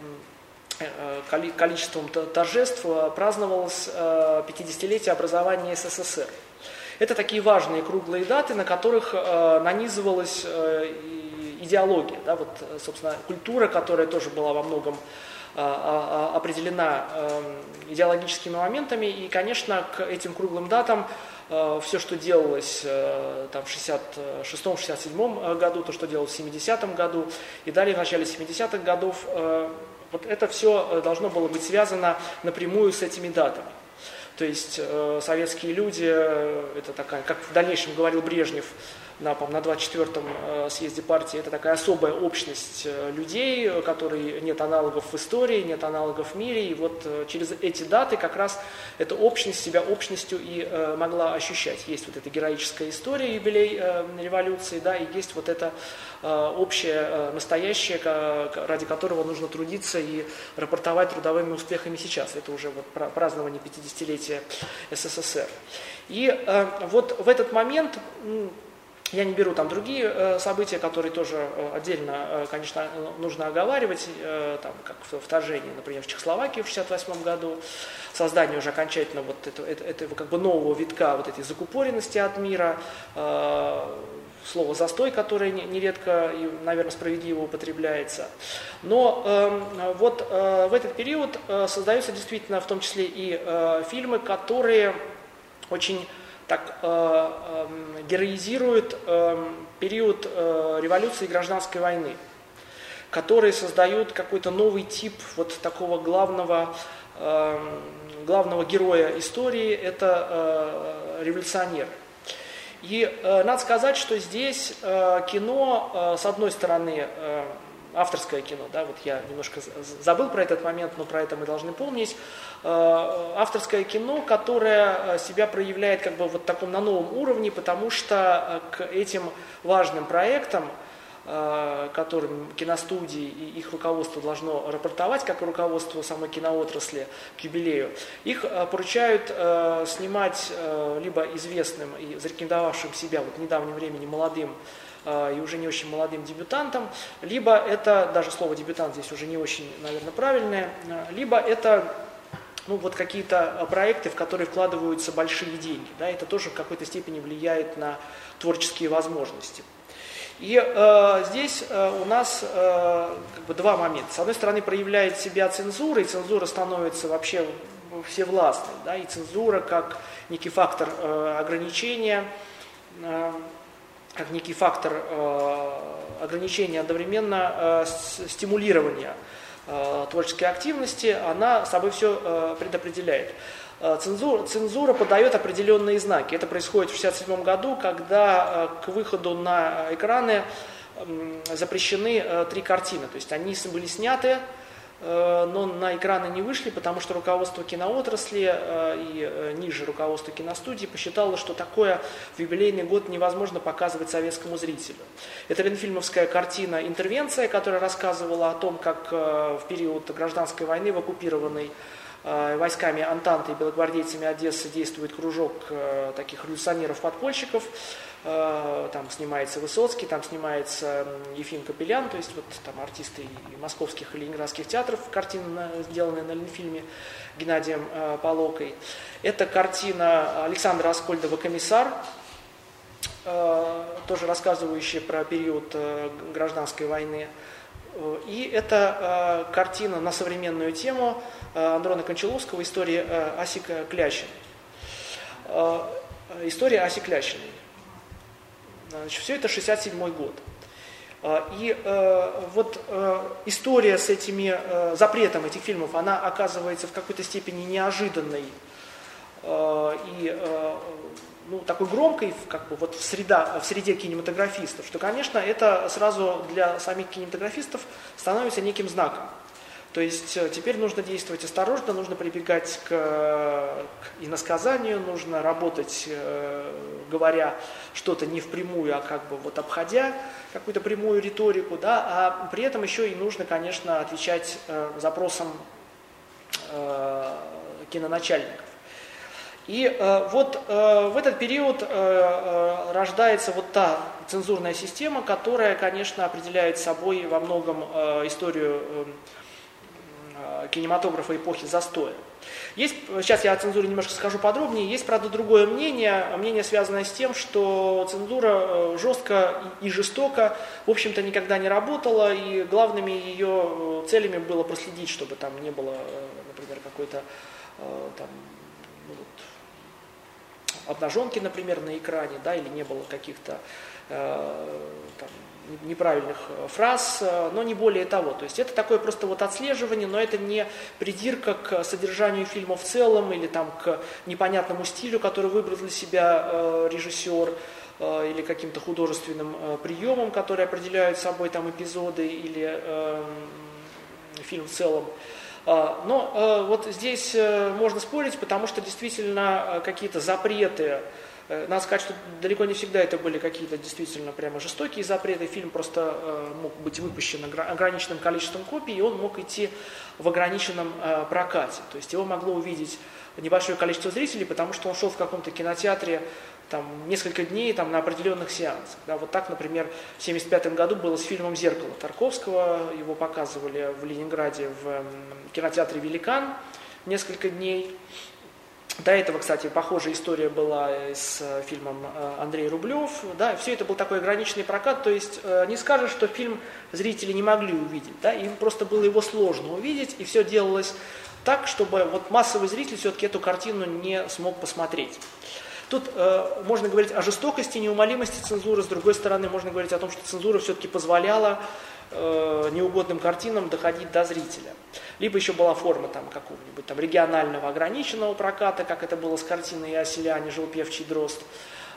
э, количеством торжеств э, праздновалось 50-летие э, образования СССР. Это такие важные круглые даты, на которых нанизывалась идеология, да, вот, собственно, культура, которая тоже была во многом определена эм, идеологическими моментами, и, конечно, к этим круглым датам Э, все, что делалось э, там, в 66-67 году, то, что делалось в 70-м году и далее в начале 70-х годов, э, вот это все должно было быть связано напрямую с этими датами. То есть советские люди, это такая, как в дальнейшем говорил Брежнев, на, на 24-м э, съезде партии, это такая особая общность э, людей, которой нет аналогов в истории, нет аналогов в мире, и вот э, через эти даты как раз эта общность себя общностью и могла ощущать. Есть вот эта героическая история, юбилей революции, да, и есть вот это общее, настоящее, ради которого нужно трудиться и рапортовать трудовыми успехами сейчас. Это уже вот празднование 50-летия СССР. И вот в этот момент я не беру там другие э, события, которые тоже э, отдельно, э, конечно, нужно оговаривать, там, как вторжение, например, в Чехословакию в 1968 году, создание уже окончательно вот этого, этого как бы нового витка вот этой закупоренности от мира, слово «застой», которое нередко и, наверное, справедливо употребляется. Но э, вот в этот период создаются действительно в том числе и фильмы, которые очень так э, э, героизирует э, период э, революции и гражданской войны, которые создают какой-то новый тип вот такого главного, э, главного героя истории, это э, революционер. И э, надо сказать, что здесь э, кино, э, с одной стороны, э, авторское кино, да, вот я немножко забыл про этот момент, но про это мы должны помнить. Э, авторское кино, которое э, себя проявляет как бы вот таком на новом уровне, потому что э, к этим важным проектам, которым киностудии и их руководство должно рапортовать, как руководство самой киноотрасли к юбилею, их поручают снимать либо известным и зарекомендовавшим себя вот в недавнем времени молодым и уже не очень молодым дебютантам, либо это, даже слово дебютант здесь уже не очень, наверное, правильное, либо это ну, вот какие-то а, проекты, в которые вкладываются большие деньги. Да, это тоже в какой-то степени влияет на творческие возможности. И э, здесь э, у нас э, как бы два момента. С одной стороны, проявляет себя цензура, и цензура становится вообще всевластной. Да, и цензура как некий фактор э, ограничения, э, как некий фактор э, ограничения одновременно э, стимулирования Э, творческой активности, она собой все предопределяет. Цензура, цензура подает определенные знаки. Это происходит в 1967 году, когда к выходу на экраны запрещены три картины. То есть они были сняты но на экраны не вышли, потому что руководство киноотрасли э, и э, ниже руководство киностудии посчитало, что такое в юбилейный год невозможно показывать советскому зрителю. Это ленфильмовская картина «Интервенция», которая рассказывала о том, как в период гражданской войны в оккупированной войсками Антанты и белогвардейцами Одессы действует кружок таких революционеров-подпольщиков, Э, там снимается Высоцкий, там снимается Ефим Капелян, то есть вот там артисты и московских и ленинградских театров, картина, сделанная на Ленфильме Геннадием э, Полокой. Это картина Александра Аскольдова «Комиссар», э, тоже рассказывающая про период гражданской войны. И это картина на современную тему Андрона Кончаловского «История Асика Клящиной». История Аси Клящиной. Значит, все это 67 год. А, и э, вот э, история с этими э, запретом этих фильмов, она оказывается в какой-то степени неожиданной э, и э, ну, такой громкой как бы, вот в, среда, в среде кинематографистов, что, конечно, это сразу для самих кинематографистов становится неким знаком. То есть э, теперь нужно действовать осторожно, нужно прибегать к, к иносказанию, нужно работать, э, говоря что-то не впрямую, а как бы вот обходя какую-то прямую риторику, да, а при этом еще и нужно, конечно, отвечать э, запросам э, киноначальников. И э, вот э, в этот период э, э, рождается вот та цензурная система, которая, конечно, определяет собой во многом э, историю э, Э, кинематографа эпохи застоя. Есть, сейчас я о цензуре немножко скажу подробнее, есть, правда, другое мнение, мнение, связанное с тем, что цензура э, жестко и жестоко, в общем-то, никогда не работала, и главными ее э, целями было проследить, чтобы там не было, например, какой-то там, ну, вот, обнаженки, например, на экране, да, или не было каких-то там, неправильных э, фраз, э, но не более того. То есть это такое просто вот отслеживание, но это не придирка к содержанию фильма в целом или там к непонятному стилю, который выбрал для себя э, режиссер или каким-то художественным приемом, которые определяют собой там эпизоды или фильм в целом. Но вот здесь можно спорить, потому что действительно какие-то запреты надо сказать, что далеко не всегда это были какие-то действительно прямо жестокие запреты. Фильм просто э, мог быть выпущен ограниченным количеством копий, и он мог идти в ограниченном э, прокате. То есть его могло увидеть небольшое количество зрителей, потому что он шел в каком-то кинотеатре там, несколько дней там, на определенных сеансах. Да, вот так, например, в 1975 году было с фильмом «Зеркало» Тарковского. Его показывали в Ленинграде в кинотеатре «Великан» несколько дней. До этого, кстати, похожая история была с э, фильмом э, Андрей Рублев. Да, все это был такой ограниченный прокат, то есть э, не скажешь, что фильм зрители не могли увидеть, да, им просто было его сложно увидеть, и все делалось так, чтобы вот массовый зритель все-таки эту картину не смог посмотреть. Тут э, можно говорить о жестокости, неумолимости цензуры, с другой стороны, можно говорить о том, что цензура все-таки позволяла э, неугодным картинам доходить до зрителя. Либо еще была форма там какого-нибудь там регионального ограниченного проката, как это было с картиной «Я селяне, жил певчий дрозд»,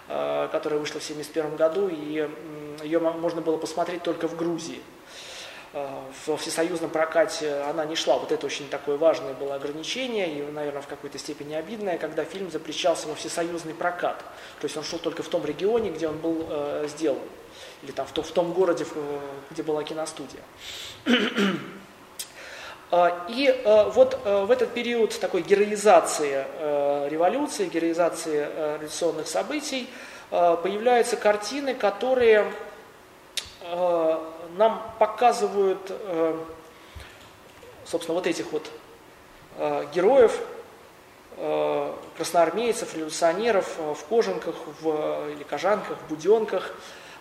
э, которая вышла в 1971 году, и э, ее можно было посмотреть только в Грузии. Э, в всесоюзном прокате она не шла. Вот это очень такое важное было ограничение, и, наверное, в какой-то степени обидное, когда фильм запрещался во всесоюзный прокат. То есть он шел только в том регионе, где он был э, сделан или там в, то, в том городе, где была киностудия. А, и э, вот э, в этот период такой героизации э, революции, героизации революционных событий появляются картины, которые нам показывают, собственно, вот этих вот героев, красноармейцев, революционеров в кожанках в, или кожанках, в буденках,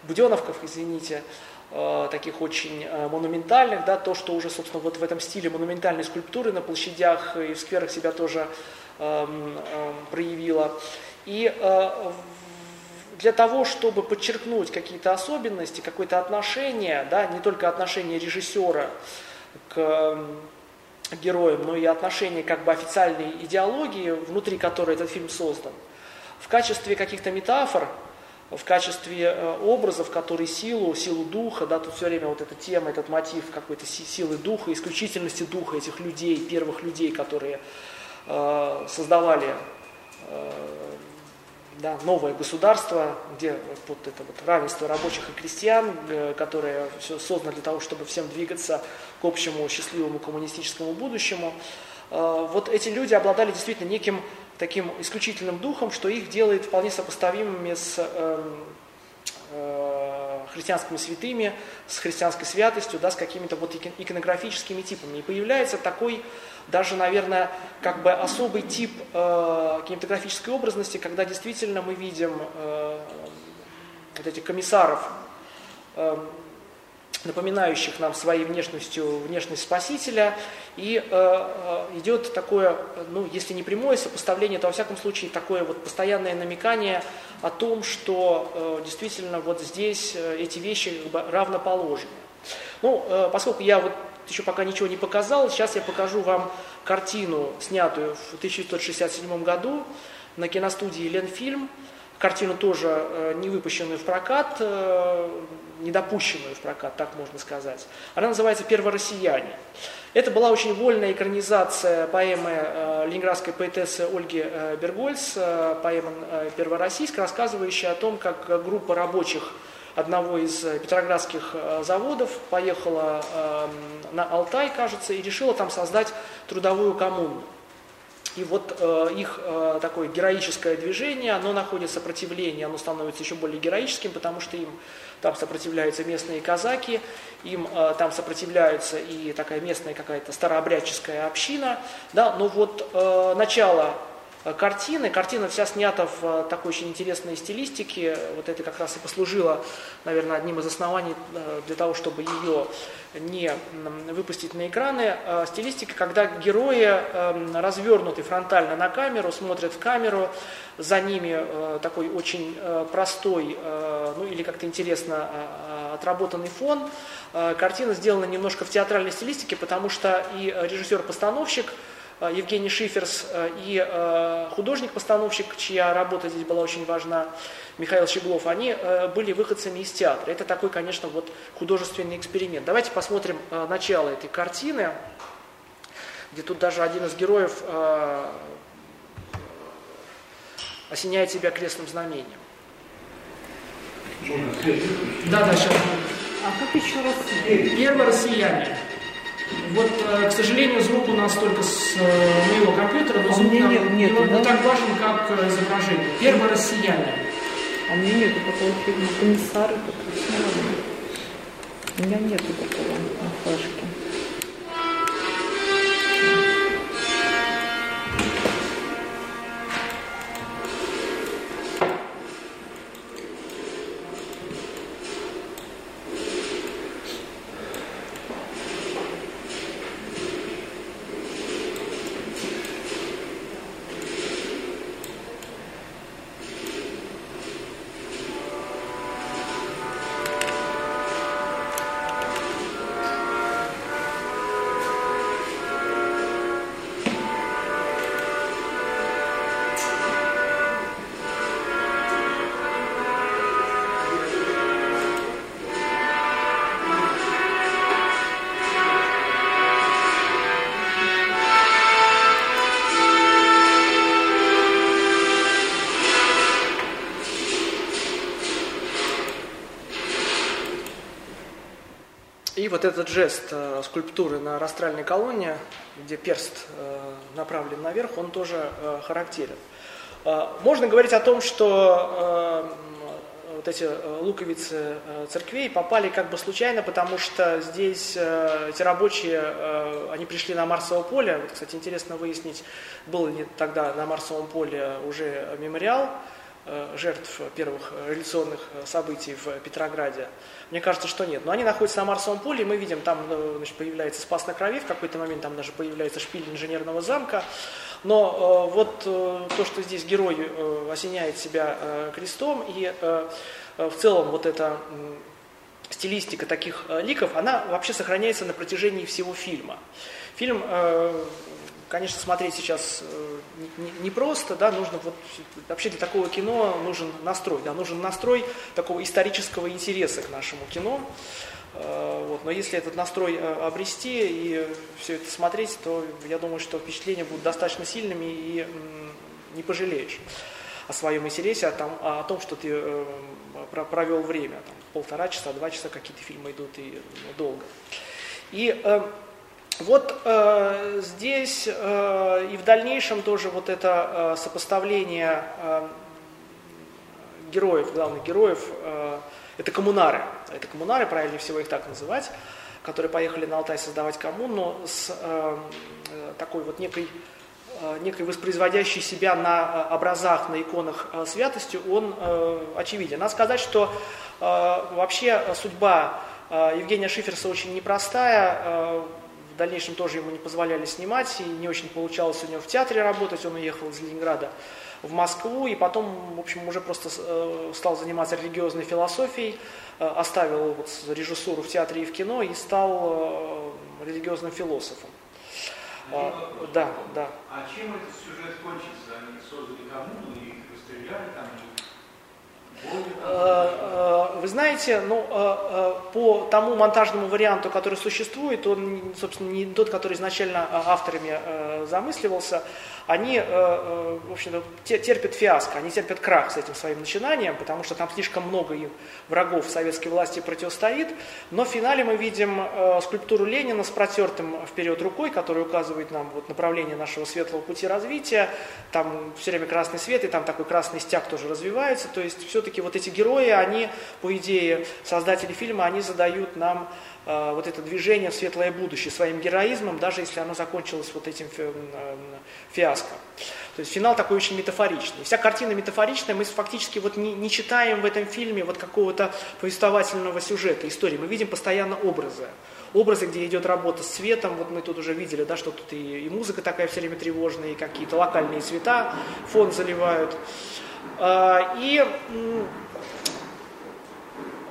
буденовках, извините, э, таких очень э, монументальных, да, то, что уже, собственно, вот в этом стиле монументальной скульптуры на площадях и в скверах себя тоже э, э, проявила. И э, для того, чтобы подчеркнуть какие-то особенности, какое-то отношение, да, не только отношение режиссера к героям, но и отношение как бы официальной идеологии, внутри которой этот фильм создан, в качестве каких-то метафор в качестве э, образов, которые силу, силу духа, да, тут все время вот эта тема, этот мотив какой-то силы духа, исключительности духа этих людей, первых людей, которые э, создавали э, да, новое государство, где вот это вот равенство рабочих и крестьян, э, которое все создано для того, чтобы всем двигаться к общему счастливому коммунистическому будущему. Э, вот эти люди обладали действительно неким таким исключительным духом, что их делает вполне сопоставимыми с э, э, христианскими святыми, с христианской святостью, да, с какими-то вот иконографическими типами. И появляется такой даже, наверное, как бы особый тип э, кинематографической образности, когда действительно мы видим э, вот этих комиссаров, э, напоминающих нам своей внешностью внешность Спасителя, и э, э, идет такое, ну, если не прямое сопоставление, то во всяком случае такое вот постоянное намекание о том, что э, действительно вот здесь э, эти вещи как бы равноположны. Ну, э, поскольку я вот еще пока ничего не показал, сейчас я покажу вам картину, снятую в 1967 году на киностудии «Ленфильм», картину тоже не выпущенную в прокат, недопущенную в прокат, так можно сказать. Она называется «Первороссияне». Это была очень вольная экранизация поэмы э, ленинградской поэтессы Ольги э, Бергольц, э, поэма э, «Первороссийск», рассказывающая о том, как группа рабочих одного из петроградских э, заводов поехала э, на Алтай, кажется, и решила там создать трудовую коммуну. И вот э, их э, такое героическое движение, оно находит сопротивление, оно становится еще более героическим, потому что им там сопротивляются местные казаки, им э, там сопротивляются и такая местная какая-то старообрядческая община. Да, но вот э, начало картины. Картина вся снята в э, такой очень интересной стилистике. Вот это как раз и послужило, наверное, одним из оснований э, для того, чтобы ее не выпустить на экраны. Стилистика, когда герои эм, развернуты фронтально на камеру, смотрят в камеру, за ними такой очень простой, ну или как-то интересно отработанный фон. Картина сделана немножко в театральной стилистике, потому что и режиссер-постановщик – Э, Евгений Шиферс э, и э, художник-постановщик, чья работа здесь была очень важна, Михаил Щеглов, они были выходцами из театра. Это такой, конечно, вот художественный эксперимент. Давайте посмотрим начало этой картины, где тут даже один из героев осеняет себя крестным знамением. Да, да, сейчас. А как еще раз? Первое россияне. Вот, э, к сожалению, звук у нас только с э, моего компьютера, но а звук нам нет, нет, не, да? так важен, как э, изображение. Первое россияне. А у меня нету такого фильма «Комиссары», У меня нету такого на флешке. Вот этот жест э, скульптуры на растральной колонне, где перст э, направлен наверх, он тоже э, характерен. Э, можно говорить о том, что э, вот эти э, луковицы э, церквей попали как бы случайно, потому что здесь э, эти рабочие, э, они пришли на Марсово поле. Вот, кстати, интересно выяснить, был ли тогда на Марсовом поле уже мемориал, Э, жертв первых революционных э, событий в Петрограде? Мне кажется, что нет. Но они находятся на Марсовом поле, и мы видим, там э, значит, появляется Спас на Крови, в какой-то момент там даже появляется шпиль инженерного замка. Но э, вот э, то, что здесь герой э, осеняет себя э, крестом, и э, в целом вот эта э, стилистика таких э, ликов, она вообще сохраняется на протяжении всего фильма. Фильм э, конечно, смотреть сейчас э, непросто, да, нужно вот, вообще для такого кино нужен настрой, да, нужен настрой такого исторического интереса к нашему кино, вот, но если этот настрой обрести и все это смотреть, то я думаю, что впечатления будут достаточно сильными и не пожалеешь о своем интересе, о том, о том что ты провел время, там, полтора часа, два часа какие-то фильмы идут и ну, долго. И вот э, здесь э, и в дальнейшем тоже вот это э, сопоставление э, героев, главных героев, э, это коммунары. Это коммунары, правильнее всего их так называть, которые поехали на Алтай создавать коммуну с э, э такой вот некой, э, некой воспроизводящей себя на образах, на иконах э, святостью, он э, очевиден. Надо сказать, что э, вообще судьба э, Евгения Шиферса очень непростая. Э, в дальнейшем тоже ему не позволяли снимать, и не очень получалось у него в театре работать, он уехал из Ленинграда в Москву, и потом, в общем, уже просто э, стал заниматься религиозной философией, э, оставил вот режиссуру в театре и в кино и стал э, религиозным философом. А, да, да. А чем этот сюжет кончится? Они создали коммуну и расстреляли там? Вы знаете, ну, по тому монтажному варианту, который существует, он, собственно, не тот, который изначально авторами замысливался, они, э, э, в общем-то, терпят фиаско, они терпят крах с этим своим начинанием, потому что там слишком много им врагов советской власти противостоит. Но в финале мы видим э, скульптуру Ленина с протертым вперед рукой, которая указывает нам вот направление нашего светлого пути развития. Там все время красный свет, и там такой красный стяг тоже развивается. То есть все-таки вот эти герои, они, по идее, создатели фильма, они задают нам Э, вот это движение в светлое будущее своим героизмом, даже если оно закончилось вот этим э, фиаско. То есть финал такой очень метафоричный. Вся картина метафоричная, мы фактически вот не, не читаем в этом фильме вот какого-то повествовательного сюжета, истории. Мы видим постоянно образы. Образы, где идет работа с цветом, вот мы тут уже видели, да, что тут и, и музыка такая все время тревожная, и какие-то локальные цвета фон заливают. А, и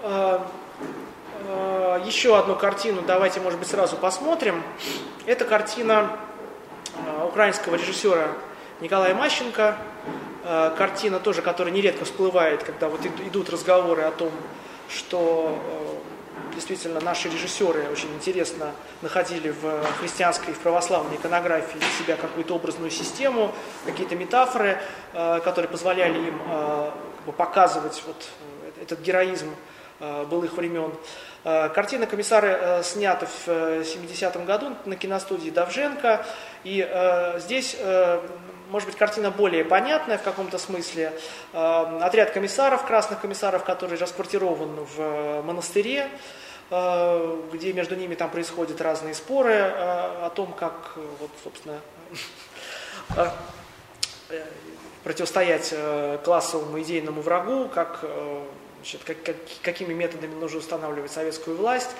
а, еще одну картину давайте, может быть, сразу посмотрим. Это картина э, украинского режиссера Николая Мащенко. Э, картина тоже, которая нередко всплывает, когда вот идут разговоры о том, что действительно наши режиссеры очень интересно находили в христианской, в православной иконографии для себя какую-то образную систему, какие-то метафоры, которые позволяли им показывать вот этот героизм былых времен. Э, картина комиссары э, снята в 70-м э, году на киностудии Давженко. И здесь, может быть, картина более понятная в каком-то смысле. Отряд комиссаров, красных комиссаров, который расквартирован в монастыре, где между ними там происходят разные споры о том, как, вот, собственно, противостоять классовому идейному врагу, как значит, как, как, какими методами нужно устанавливать советскую власть,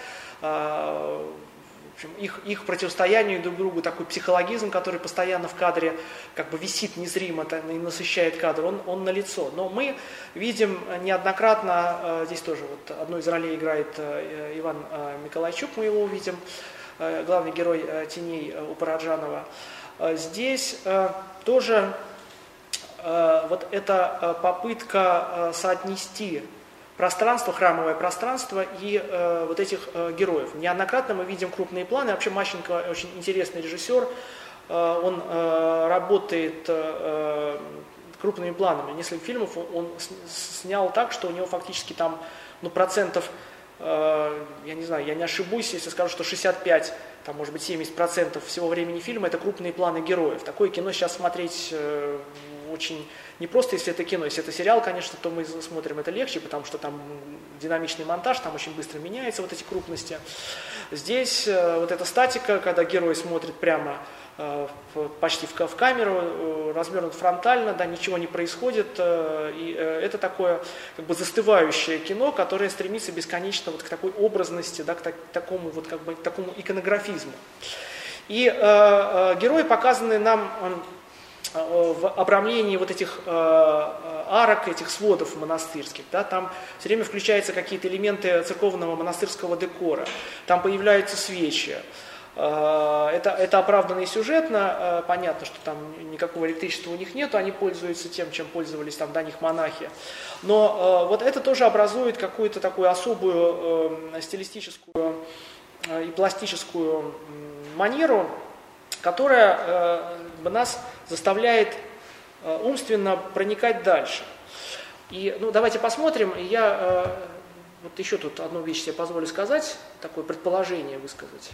в общем, их, их противостоянию друг другу, такой психологизм, который постоянно в кадре как бы висит незримо и насыщает кадр, он, он налицо. Но мы видим неоднократно, а, здесь тоже вот одну из ролей играет э, Иван э, Миколайчук, мы его увидим, э, главный герой «Теней» у Параджанова. Здесь тоже вот эта попытка соотнести пространство, храмовое пространство и э, вот этих э, героев. Неоднократно мы видим крупные планы. Вообще Мащенко очень интересный режиссер. Э, он э, работает э, крупными планами. Несколько фильмов он снял так, что у него фактически там ну, процентов, э, я не знаю, я не ошибусь, если скажу, что 65 там, может быть, 70% всего времени фильма это крупные планы героев. Такое кино сейчас смотреть э, очень не просто, если это кино, если это сериал, конечно, то мы смотрим это легче, потому что там динамичный монтаж, там очень быстро меняются вот эти крупности. Здесь э, вот эта статика, когда герой смотрит прямо э, почти в, в камеру, э, развернут фронтально, да, ничего не происходит, и это такое как бы застывающее кино, которое стремится бесконечно вот к такой образности, да, к так, такому вот как бы такому иконографизму. И э, э, герои показаны нам Э, в обрамлении вот этих э, э, арок, этих сводов монастырских, да, там все время включаются какие-то элементы церковного монастырского декора, там появляются свечи. Это, это оправданно и сюжетно, понятно, что там никакого электричества у них нет, они пользуются тем, чем пользовались там до них монахи. Но вот это тоже образует какую-то такую особую стилистическую и пластическую манеру, которая нас заставляет э, умственно проникать дальше. И ну, давайте посмотрим. Я э, вот еще тут одну вещь себе позволю сказать, такое предположение высказать.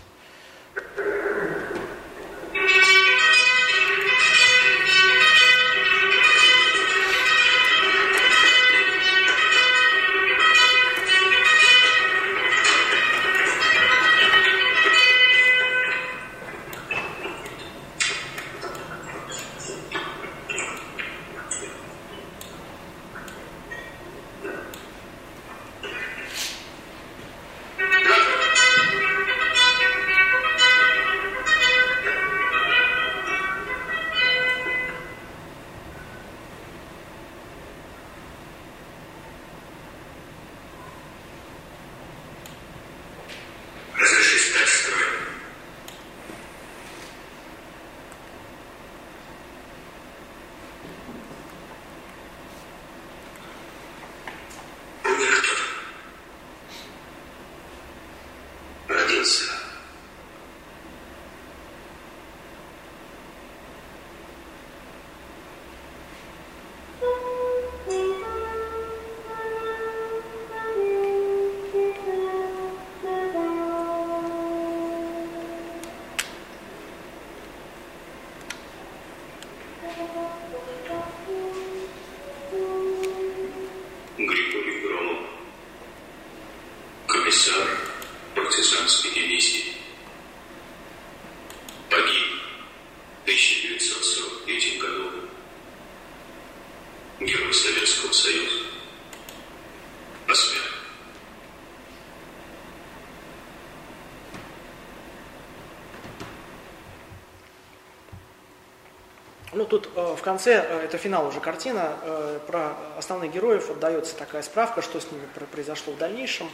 Ну, тут э, в конце, э, это финал уже картина, э, про основных героев отдается такая справка, что с ними произошло в дальнейшем.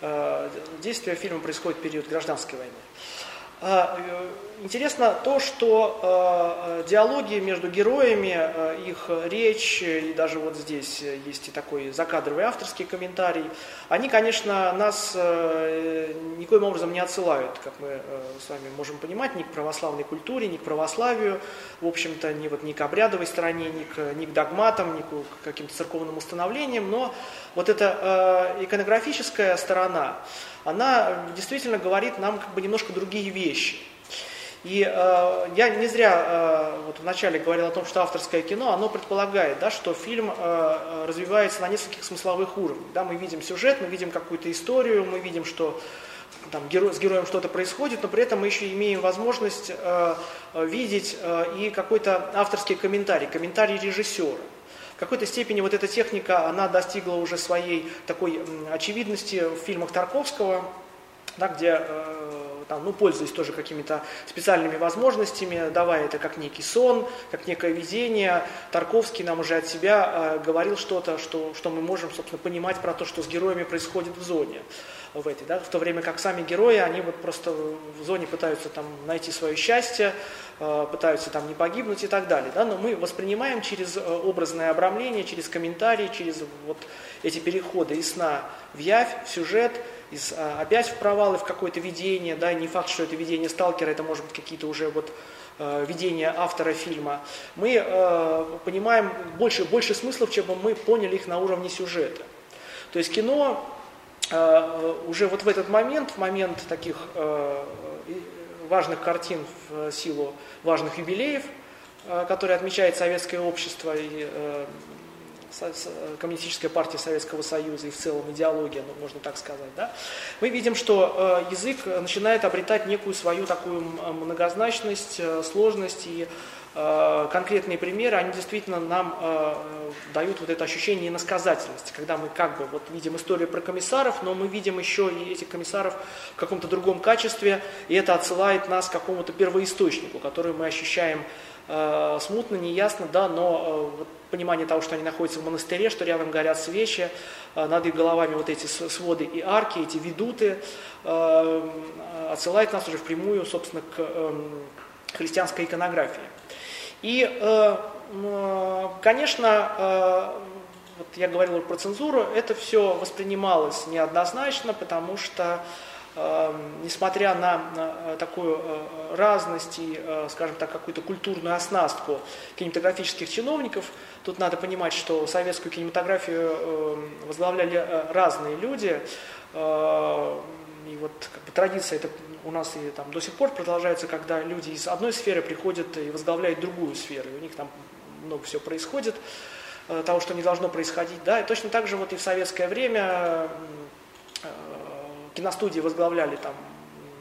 Э, действие фильма происходит в период гражданской войны. А, э, интересно то, что э, диалоги между героями, э, их речь, и даже вот здесь есть и такой закадровый авторский комментарий, они, конечно, нас никоим образом не отсылают, как мы с вами можем понимать, ни к православной культуре, ни к православию, в общем-то, ни, вот, ни к обрядовой стороне, ни к, ни к догматам, ни к каким-то церковным установлениям, но вот эта иконографическая сторона, она действительно говорит нам как бы немножко другие вещи. И э, я не зря э, вот вначале говорил о том, что авторское кино, оно предполагает, да, что фильм э, развивается на нескольких смысловых уровнях. Да, мы видим сюжет, мы видим какую-то историю, мы видим, что там, геро, с героем что-то происходит, но при этом мы еще имеем возможность э, видеть э, и какой-то авторский комментарий, комментарий режиссера. В какой-то степени вот эта техника, она достигла уже своей такой очевидности в фильмах Тарковского, да, где, э, там, ну, пользуясь тоже какими-то специальными возможностями, давая это как некий сон, как некое видение, Тарковский нам уже от себя э, говорил что-то, что, что мы можем, собственно, понимать про то, что с героями происходит в зоне в этой, да, в то время как сами герои, они вот просто в зоне пытаются там найти свое счастье, э, пытаются там не погибнуть и так далее, да, но мы воспринимаем через э, образное обрамление, через комментарии, через вот эти переходы из сна в явь, в сюжет, из, э, опять в провалы, в какое-то видение, да, не факт, что это видение сталкера, это может быть какие-то уже вот видения автора фильма, мы э, понимаем больше, больше смыслов, чем мы поняли их на уровне сюжета. То есть кино Э, уже вот в этот момент, в момент таких э, важных картин в силу важных юбилеев, э, которые отмечает советское общество и Коммунистическая партия Советского Союза и в целом идеология, ну, можно так сказать, да, мы видим, что язык начинает обретать некую свою такую многозначность, сложность и Э, конкретные примеры, они действительно нам э, дают вот это ощущение иносказательности, когда мы как бы вот видим историю про комиссаров, но мы видим еще и этих комиссаров в каком-то другом качестве, и это отсылает нас к какому-то первоисточнику, который мы ощущаем э, смутно, неясно, да, но вот понимание того, что они находятся в монастыре, что рядом горят свечи, над их головами вот эти своды и арки, эти ведуты, отсылает нас уже впрямую, собственно, к эм, христианской иконографии. И, э, э, конечно, э, вот я говорил про цензуру, это все воспринималось неоднозначно, потому что несмотря на такую разность и, скажем так, какую-то культурную оснастку кинематографических чиновников, тут надо понимать, что советскую кинематографию возглавляли разные люди, и вот как бы, традиция это у нас и там до сих пор продолжается, когда люди из одной сферы приходят и возглавляют другую сферу, и у них там много всего происходит, э, того, что не должно происходить, да, и точно так же вот и в советское время э, киностудии возглавляли там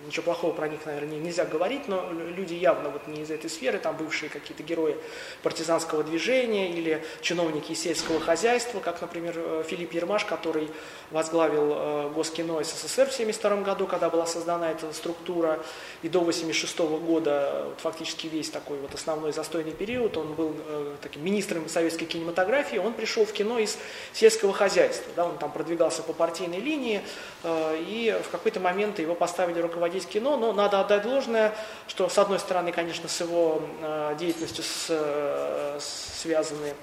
ничего плохого про них, наверное, нельзя говорить, но люди явно вот не из этой сферы, там бывшие какие-то герои партизанского движения или чиновники сельского хозяйства, как, например, э, Филипп Ермаш, который возглавил э, Госкино СССР в 1972 году, когда была создана эта структура, и до 1986 года вот, фактически весь такой вот основной застойный период, он был э, таким министром советской кинематографии, он пришел в кино из сельского хозяйства, да, он там продвигался по партийной линии, э, и в какой-то момент его поставили руководить кино, но надо отдать должное, что с одной стороны, конечно, с его э, деятельностью с, э, связаны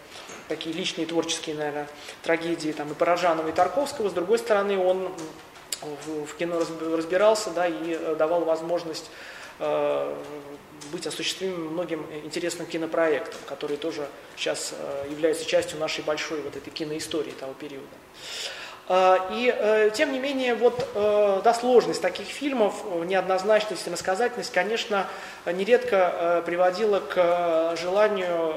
такие личные творческие, наверное, трагедии там, и Паражанова, и Тарковского. С другой стороны, он в, в кино разбирался да, и э, давал возможность э, быть осуществимым многим интересным кинопроектам, которые тоже сейчас являются частью нашей большой вот этой киноистории того периода. А, и, э, тем не менее, вот, э, да, сложность таких фильмов, неоднозначность и насказательность, конечно, нередко э, приводила к желанию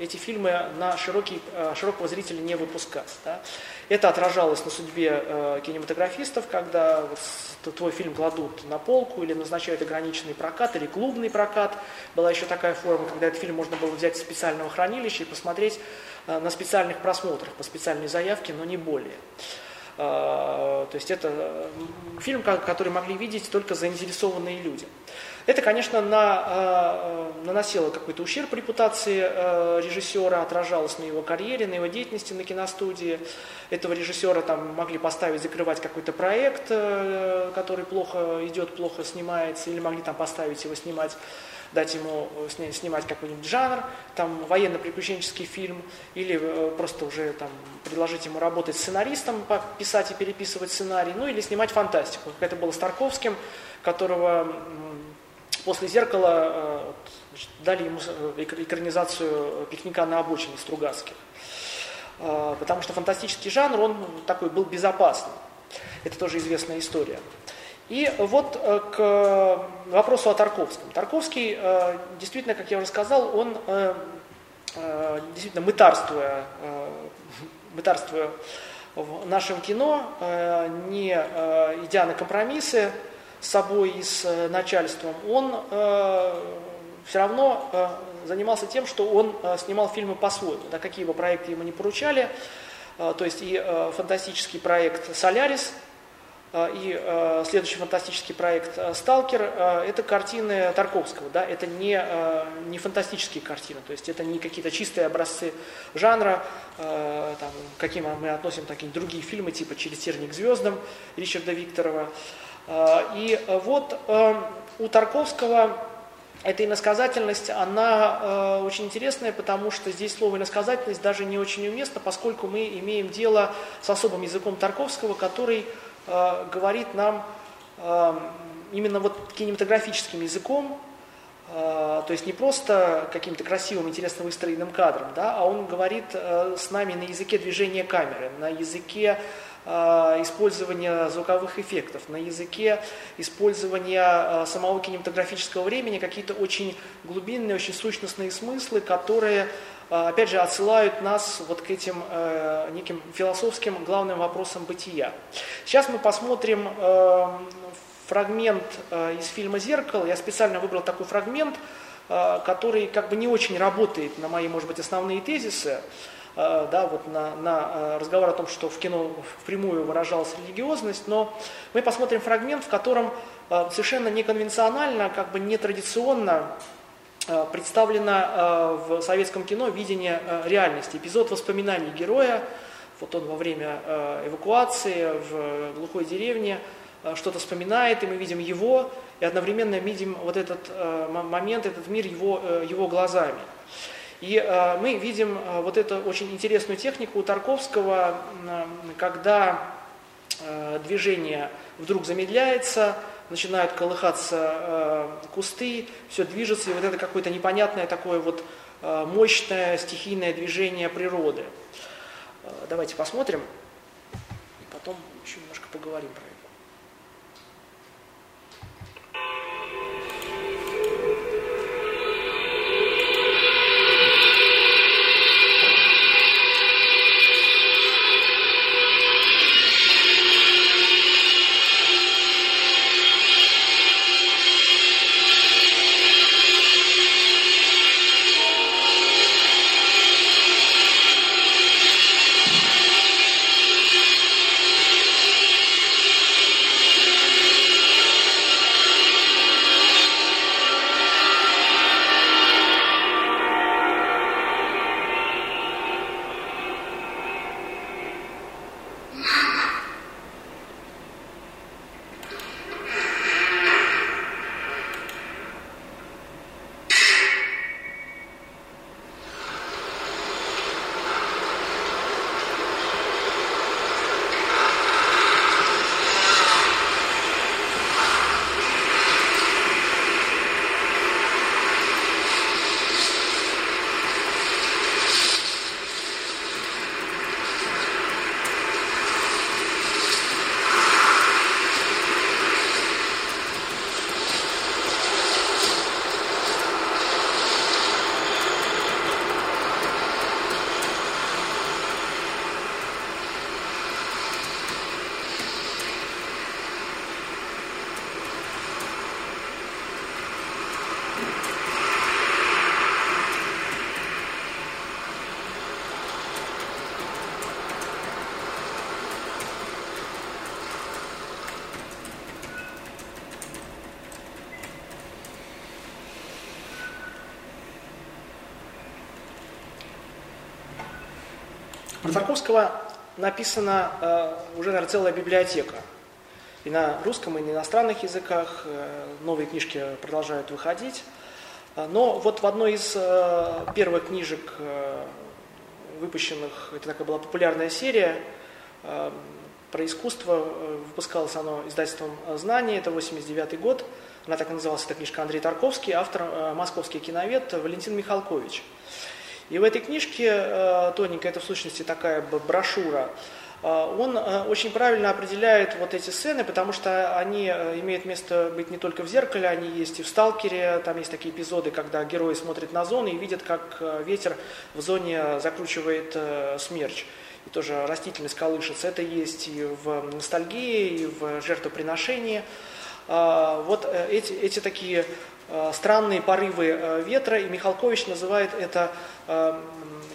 эти фильмы на широкий, широкого зрителя не выпускать. Да. Это отражалось на судьбе кинематографистов, когда твой фильм кладут на полку или назначают ограниченный прокат или клубный прокат. Была еще такая форма, когда этот фильм можно было взять из специального хранилища и посмотреть на специальных просмотрах, по специальной заявке, но не более. А, то есть это фильм, который могли видеть только заинтересованные люди. Это, конечно, на, наносило какой-то ущерб репутации режиссера, отражалось на его карьере, на его деятельности на киностудии. Этого режиссера там могли поставить, закрывать какой-то проект, который плохо идет, плохо снимается, или могли там поставить его снимать дать ему э, снимать какой-нибудь жанр, там военно-приключенческий фильм, или э, просто уже там предложить ему работать сценаристом, писать и переписывать сценарий, ну или снимать фантастику, как это было с Тарковским, которого после «Зеркала» э, значит, дали ему экранизацию «Пикника на обочине» Стругацких. Потому что фантастический жанр, он такой был безопасный. Это тоже известная история. И вот э, к вопросу о Тарковском. Тарковский, э, действительно, как я уже сказал, он э, действительно мытарствуя, мытарствуя в нашем кино, не идя на компромиссы с собой и с начальством, он все равно занимался тем, что он снимал фильмы по-своему. Да, какие бы проекты ему не поручали, то есть и фантастический проект «Солярис», и а, следующий фантастический проект а, «Сталкер» – это картины Тарковского, да, это не, не фантастические картины, то есть это не какие-то чистые образцы жанра, там, каким мы относим такие другие фильмы, типа «Через терник звездам» Ричарда Викторова. И вот у Тарковского эта иносказательность, она очень интересная, потому что здесь слово иносказательность даже не очень уместно, поскольку мы имеем дело с особым языком Тарковского, который э, говорит нам э, именно вот кинематографическим языком, э, то есть не просто каким-то красивым, интересно выстроенным кадром, да, а он говорит э, с нами на языке движения камеры, на языке э, использования звуковых эффектов, на языке использования э, самого кинематографического времени, какие-то очень глубинные, очень сущностные смыслы, которые опять же, отсылают нас вот к этим э, неким философским главным вопросам бытия. Сейчас мы посмотрим э, фрагмент э, из фильма «Зеркало». Я специально выбрал такой фрагмент, э, который как бы не очень работает на мои, может быть, основные тезисы, э, да, вот на, на э, разговор о том, что в кино впрямую выражалась религиозность, но мы посмотрим фрагмент, в котором э, совершенно неконвенционально, как бы нетрадиционно представлено э, в советском кино видение э, реальности. Эпизод воспоминаний героя, вот он во время эвакуации в глухой деревне что-то вспоминает, и мы видим его, и одновременно видим вот этот момент, этот мир его, его глазами. И мы видим вот эту очень интересную технику у Тарковского, когда движение вдруг замедляется, начинают колыхаться э, кусты, все движется, и вот это какое-то непонятное такое вот э, мощное стихийное движение природы. Э, давайте посмотрим, и потом еще немножко поговорим про это. Про Тарковского написана э, уже, наверное, целая библиотека. И на русском, и на иностранных языках э, новые книжки продолжают выходить. Э, но вот в одной из э, первых книжек, э, выпущенных, это такая была популярная серия, э, про искусство, э, выпускалось оно издательством «Знание», это 89 год, она так и называлась, эта книжка Андрей Тарковский, автор э, московский киновед Валентин Михалкович. И в этой книжке, э, тоненькая, это в сущности такая брошюра, э, он очень правильно определяет вот эти сцены, потому что они имеют место быть не только в зеркале, они есть и в «Сталкере», там есть такие эпизоды, когда герои смотрят на зоны и видят, как ветер в зоне закручивает смерч. И тоже растительность колышется. Это есть и в ностальгии, и в жертвоприношении. Вот эти, эти такие Э, странные порывы э, ветра, и Михалкович называет это э,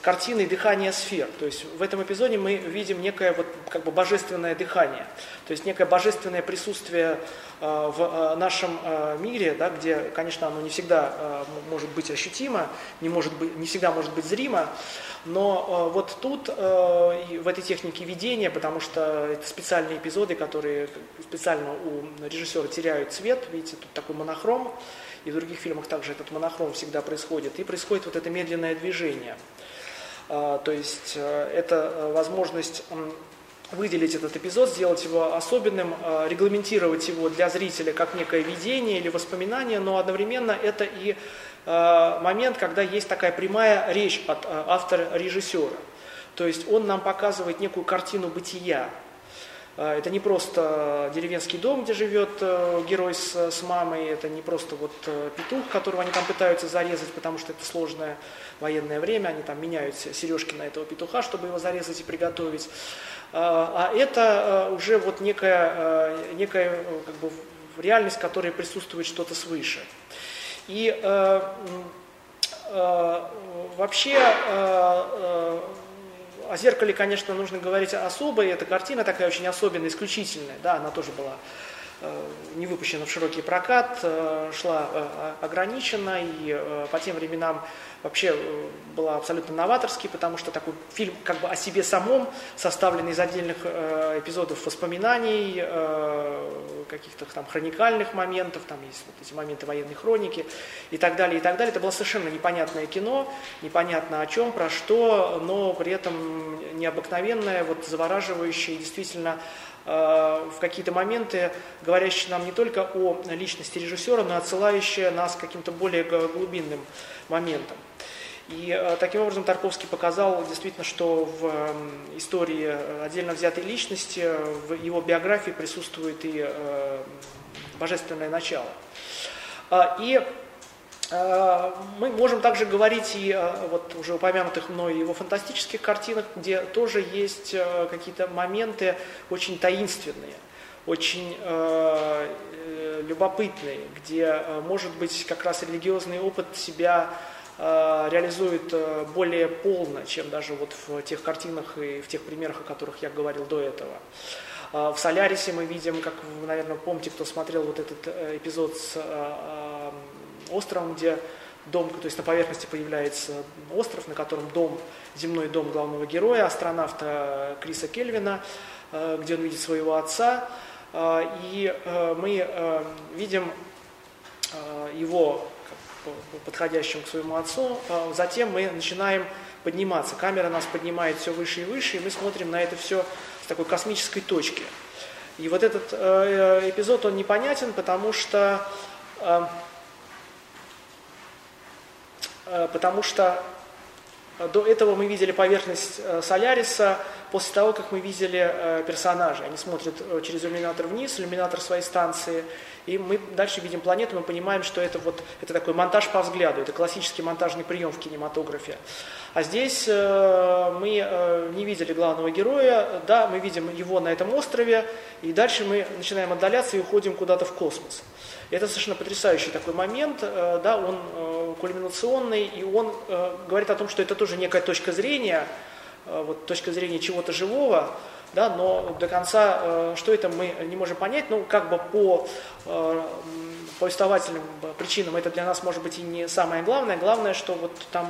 картиной дыхания сфер. То есть в этом эпизоде мы видим некое вот как бы божественное дыхание, то есть некое божественное присутствие в нашем мире, да, где, конечно, оно не всегда может быть ощутимо, не, может быть, не всегда может быть зримо, но вот тут в этой технике видения, потому что это специальные эпизоды, которые специально у режиссера теряют цвет, видите, тут такой монохром, и в других фильмах также этот монохром всегда происходит, и происходит вот это медленное движение. А, то есть э, это э, возможность выделить этот эпизод, сделать его особенным, э, регламентировать его для зрителя как некое видение или воспоминание, но одновременно это и момент, когда есть такая прямая речь от автора-режиссера. То есть он нам показывает некую картину бытия, это не просто деревенский дом, где живет э, герой с, с мамой, это не просто вот э, петух, которого они там пытаются зарезать, потому что это сложное военное время, они там меняют сережки на этого петуха, чтобы его зарезать и приготовить. А, а это э, уже вот некая, некая как бы, реальность, в которой присутствует что-то свыше. И вообще о зеркале, конечно, нужно говорить особо, и эта картина такая очень особенная, исключительная, да, она тоже была не выпущена в широкий прокат, э, шла э, ограниченно, и по тем временам вообще была абсолютно новаторский, потому что такой фильм как бы о себе самом, составленный из отдельных эпизодов воспоминаний, каких-то там хроникальных моментов, там есть вот эти моменты военной хроники и так далее, и так далее. Это было совершенно непонятное кино, непонятно о чем, про что, но при этом необыкновенное, вот завораживающее действительно э, в какие-то моменты говорящее нам не только о личности режиссера, но и отсылающее нас к каким-то более глубинным моментам. И э, таким образом Тарковский показал действительно, что в истории отдельно взятой личности, в его биографии присутствует и э, божественное начало. И э, мы можем также говорить и о вот уже упомянутых мной его фантастических картинах, где тоже есть какие-то моменты очень таинственные, очень любопытные, где, может быть, как раз религиозный опыт себя Э, реализует э, более полно, чем даже вот в тех картинах и в тех примерах, о которых я говорил до этого. Э, в «Солярисе» мы видим, как вы, наверное, помните, кто смотрел вот этот эпизод с островом, где дом, то есть на поверхности появляется остров, на котором дом, земной дом главного героя, астронавта Криса Кельвина, где он видит своего отца. И мы видим его подходящим к своему отцу. Затем мы начинаем подниматься. Камера нас поднимает все выше и выше, и мы смотрим на это все с такой космической точки. И вот этот э, эпизод, он непонятен, потому что, э, э, потому что до этого мы видели поверхность Соляриса после того, как мы видели персонажей. Они смотрят через иллюминатор вниз, иллюминатор своей станции, и мы дальше видим планету, мы понимаем, что это вот это такой монтаж по взгляду, это классический монтажный прием в кинематографе. А здесь э, мы э, не видели главного героя, да, мы видим его на этом острове, и дальше мы начинаем отдаляться и уходим куда-то в космос. Это совершенно потрясающий такой момент, э, да, он э, кульминационный, и он э, говорит о том, что это тоже некая точка зрения, вот точка зрения чего-то живого, да, но до конца, что это мы не можем понять, ну, как бы по повествовательным причинам это для нас может быть и не самое главное. Главное, что вот там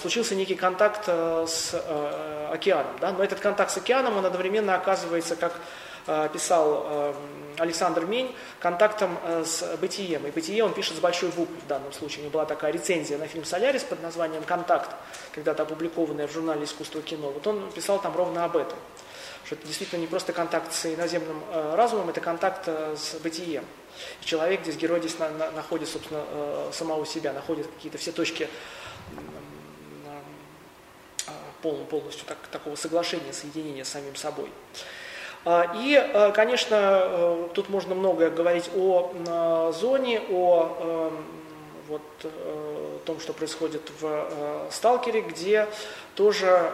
случился некий контакт с океаном. Да? Но этот контакт с океаном, он одновременно оказывается, как писал Александр Мень, контактом с бытием. И бытие он пишет с большой буквы в данном случае. У него была такая рецензия на фильм «Солярис» под названием «Контакт», когда-то опубликованная в журнале «Искусство кино». Вот он писал там ровно об этом что это действительно не просто контакт с иноземным э, разумом, это контакт э, с бытием. Человек здесь, герой здесь на, на, находит, собственно, э, самого себя, находит какие-то все точки э, пол, полностью так, такого соглашения, соединения с самим собой. А, и, э, конечно, э, тут можно многое говорить о э, зоне, о эм, вот, том, что происходит в «Сталкере», где тоже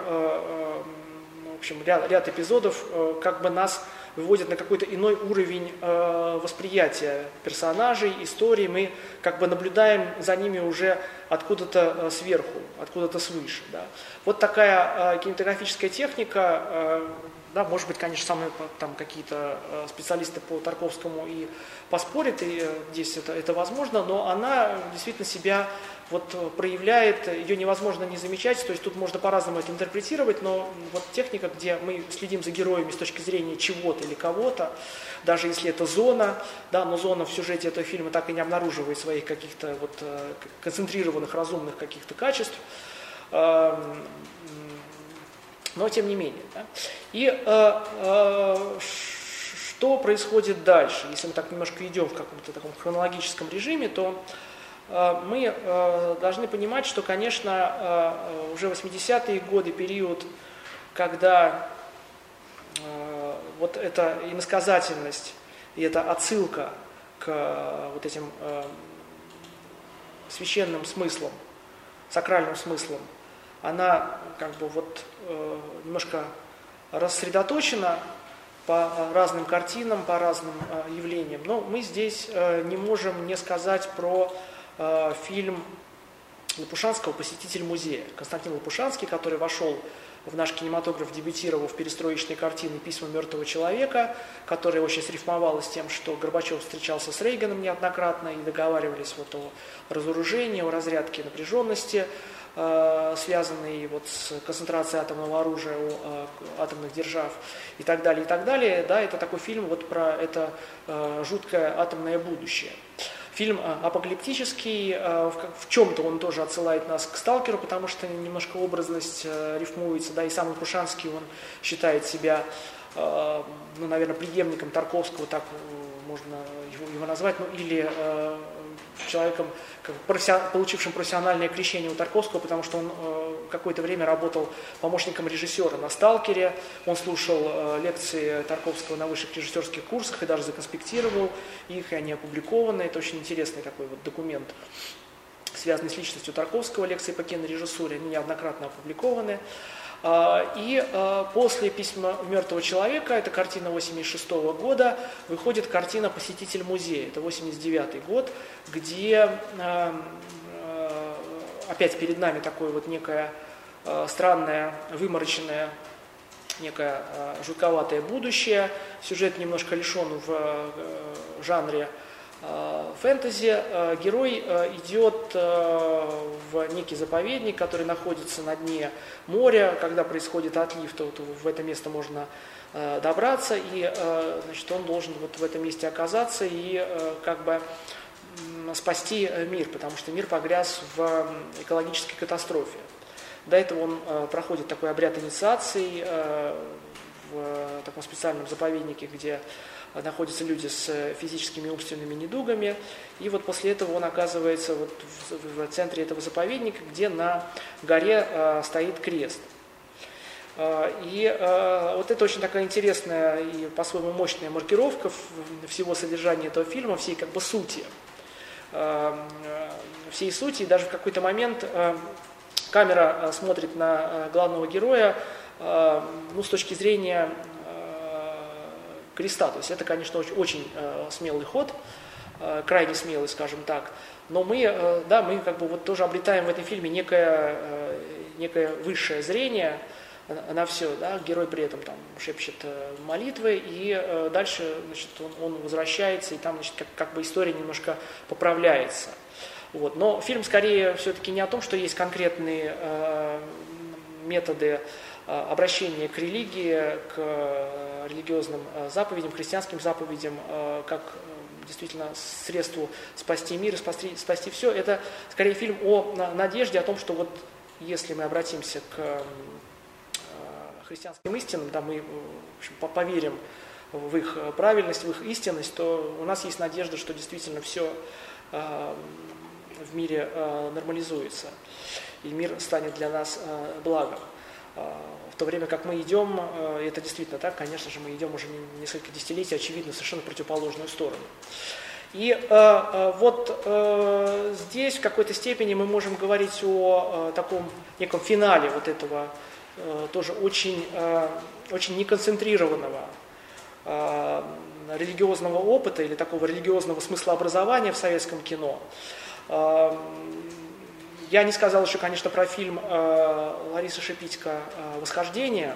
общем, ряд, ряд эпизодов э, как бы нас выводят на какой-то иной уровень э, восприятия персонажей, истории. Мы как бы наблюдаем за ними уже откуда-то э, сверху, откуда-то свыше. Да. Вот такая э, кинематографическая техника, э, да, может быть, конечно, самые там какие-то э, специалисты по Тарковскому и поспорят, и э, здесь это, это возможно, но она действительно себя вот э, проявляет, ее невозможно не замечать, то есть тут можно по-разному это интерпретировать, но вот техника, где мы следим за героями с точки зрения чего-то или кого-то, даже если это зона, да, но зона в сюжете этого фильма так и не обнаруживает своих каких-то вот э, концентрированных разумных каких-то качеств, эм, но тем не менее. Да. И э, э, что происходит дальше? Если мы так немножко идем в каком-то таком хронологическом режиме, то Э, мы э, должны понимать, что, конечно, э, уже 80-е годы, период, когда вот эта иносказательность и эта отсылка к вот этим священным смыслам, сакральным смыслам, она как бы вот немножко рассредоточена по разным картинам, по разным явлениям. Но мы здесь не можем не сказать про э, фильм Лопушанского «Посетитель музея». Константин Лопушанский, который вошел в наш кинематограф, дебютировал в перестроечной картине «Письма мертвого человека», которая очень срифмовалась тем, что Горбачев встречался с Рейганом неоднократно и договаривались вот о разоружении, о разрядке напряженности, э, связанной вот с концентрацией атомного оружия у э, атомных держав и так далее, и так далее. Да, это такой фильм вот про это э, жуткое атомное будущее. Фильм апокалиптический, в чем-то он тоже отсылает нас к «Сталкеру», потому что немножко образность рифмуется, да, и сам Лопушанский, он считает себя, ну, наверное, преемником Тарковского, так можно его, его назвать, ну, или человеком, получившим профессиональное крещение у Тарковского, потому что он э, какое-то время работал помощником режиссера на «Сталкере», он слушал э, лекции Тарковского на высших режиссерских курсах и даже законспектировал их, и они опубликованы. Это очень интересный такой вот документ, связанный с личностью Тарковского, лекции по кинорежиссуре, они неоднократно опубликованы. А, и а, после «Письма мертвого человека», это картина 86 года, выходит картина «Посетитель музея». Это 89 год, где а, опять перед нами такое вот некое странное, вымороченное, некое жутковатое будущее. Сюжет немножко лишен в жанре Э, фэнтези э, герой э, идет в некий заповедник, который находится на дне моря. Когда происходит отлив, то, то в это место можно добраться, и значит, он должен вот в этом месте оказаться и как бы спасти мир, потому что мир погряз в экологической катастрофе. До этого он проходит такой обряд инициации в таком специальном заповеднике, где находятся люди с физическими и умственными недугами. И вот после этого он оказывается вот в, в центре этого заповедника, где на горе э, стоит крест. Э, и э, вот это очень такая интересная и по-своему мощная маркировка всего содержания этого фильма, всей как бы сути. Э, всей сути, и даже в какой-то момент э, камера э, смотрит на э, главного героя э, ну, с точки зрения креста. То есть это, конечно, очень, очень э, смелый ход, э, крайне смелый, скажем так. Но мы, э, да, мы как бы вот тоже обретаем в этом фильме некое, э, некое высшее зрение на, на все. Да? Герой при этом там шепчет э, молитвы, и э, дальше значит, он, он возвращается, и там значит, как, как бы история немножко поправляется. Вот. Но фильм скорее все-таки не о том, что есть конкретные э, методы э, обращения к религии, к э, религиозным э, заповедям, христианским заповедям, э, как э, действительно средству спасти мир, спасти, спасти все. Это скорее фильм о надежде, о том, что вот если мы обратимся к христианским истинам, да, мы в общем, поверим в их правильность, в их истинность, то у нас есть надежда, что действительно все в мире нормализуется, и мир станет для нас благом. Э, в то время как мы идем, э, это действительно так, конечно же, мы идем уже несколько десятилетий, очевидно, совершенно противоположную сторону. И э, э, вот э, здесь в какой-то степени мы можем говорить о э, таком неком финале вот этого э, тоже очень, э, очень неконцентрированного э, религиозного опыта или такого религиозного смысла образования в советском кино. Э, я не сказал еще, конечно, про фильм э, Ларисы Шипитько э, «Восхождение»,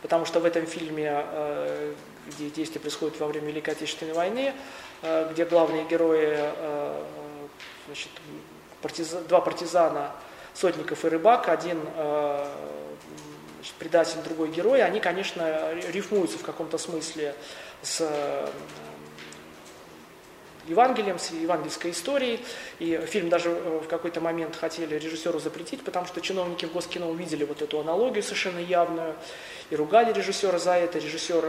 потому что в этом фильме, э, где действие происходит во время Великой Отечественной войны, Э, где главные герои, э, значит, партиза, два партизана, Сотников и Рыбак, один э, значит, предатель, другой герой, они, конечно, рифмуются в каком-то смысле с Евангелием, с евангельской историей. И фильм даже в какой-то момент хотели режиссеру запретить, потому что чиновники в Госкино увидели вот эту аналогию совершенно явную и ругали режиссера за это. Режиссер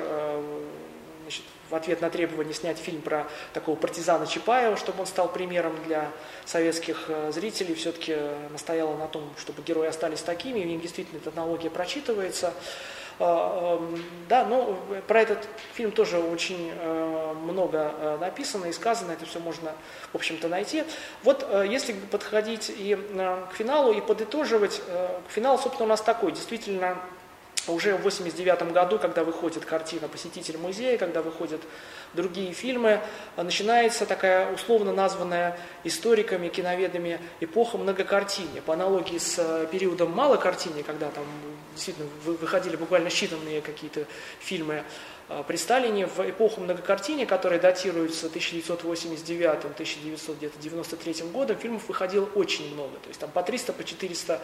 значит, в ответ на требование снять фильм про такого партизана Чапаева, чтобы он стал примером для советских э, зрителей, все-таки настояла на том, чтобы герои остались такими, и в них действительно эта аналогия прочитывается. А, эм, да, ну, про этот фильм тоже очень э, много э, написано и сказано, это все можно, в общем-то, найти. Вот если подходить и к финалу, и подытоживать, к финалу, собственно, у нас такой, действительно, уже в 1989 году, когда выходит картина «Посетитель музея», когда выходят другие фильмы, начинается такая условно названная историками, киноведами эпоха многокартине. По аналогии с э, периодом малокартине, когда там действительно выходили буквально считанные какие-то фильмы а, при Сталине в эпоху многокартине, которая датируется 1989-1993 годом, фильмов выходило очень много. То есть там по 300, по 400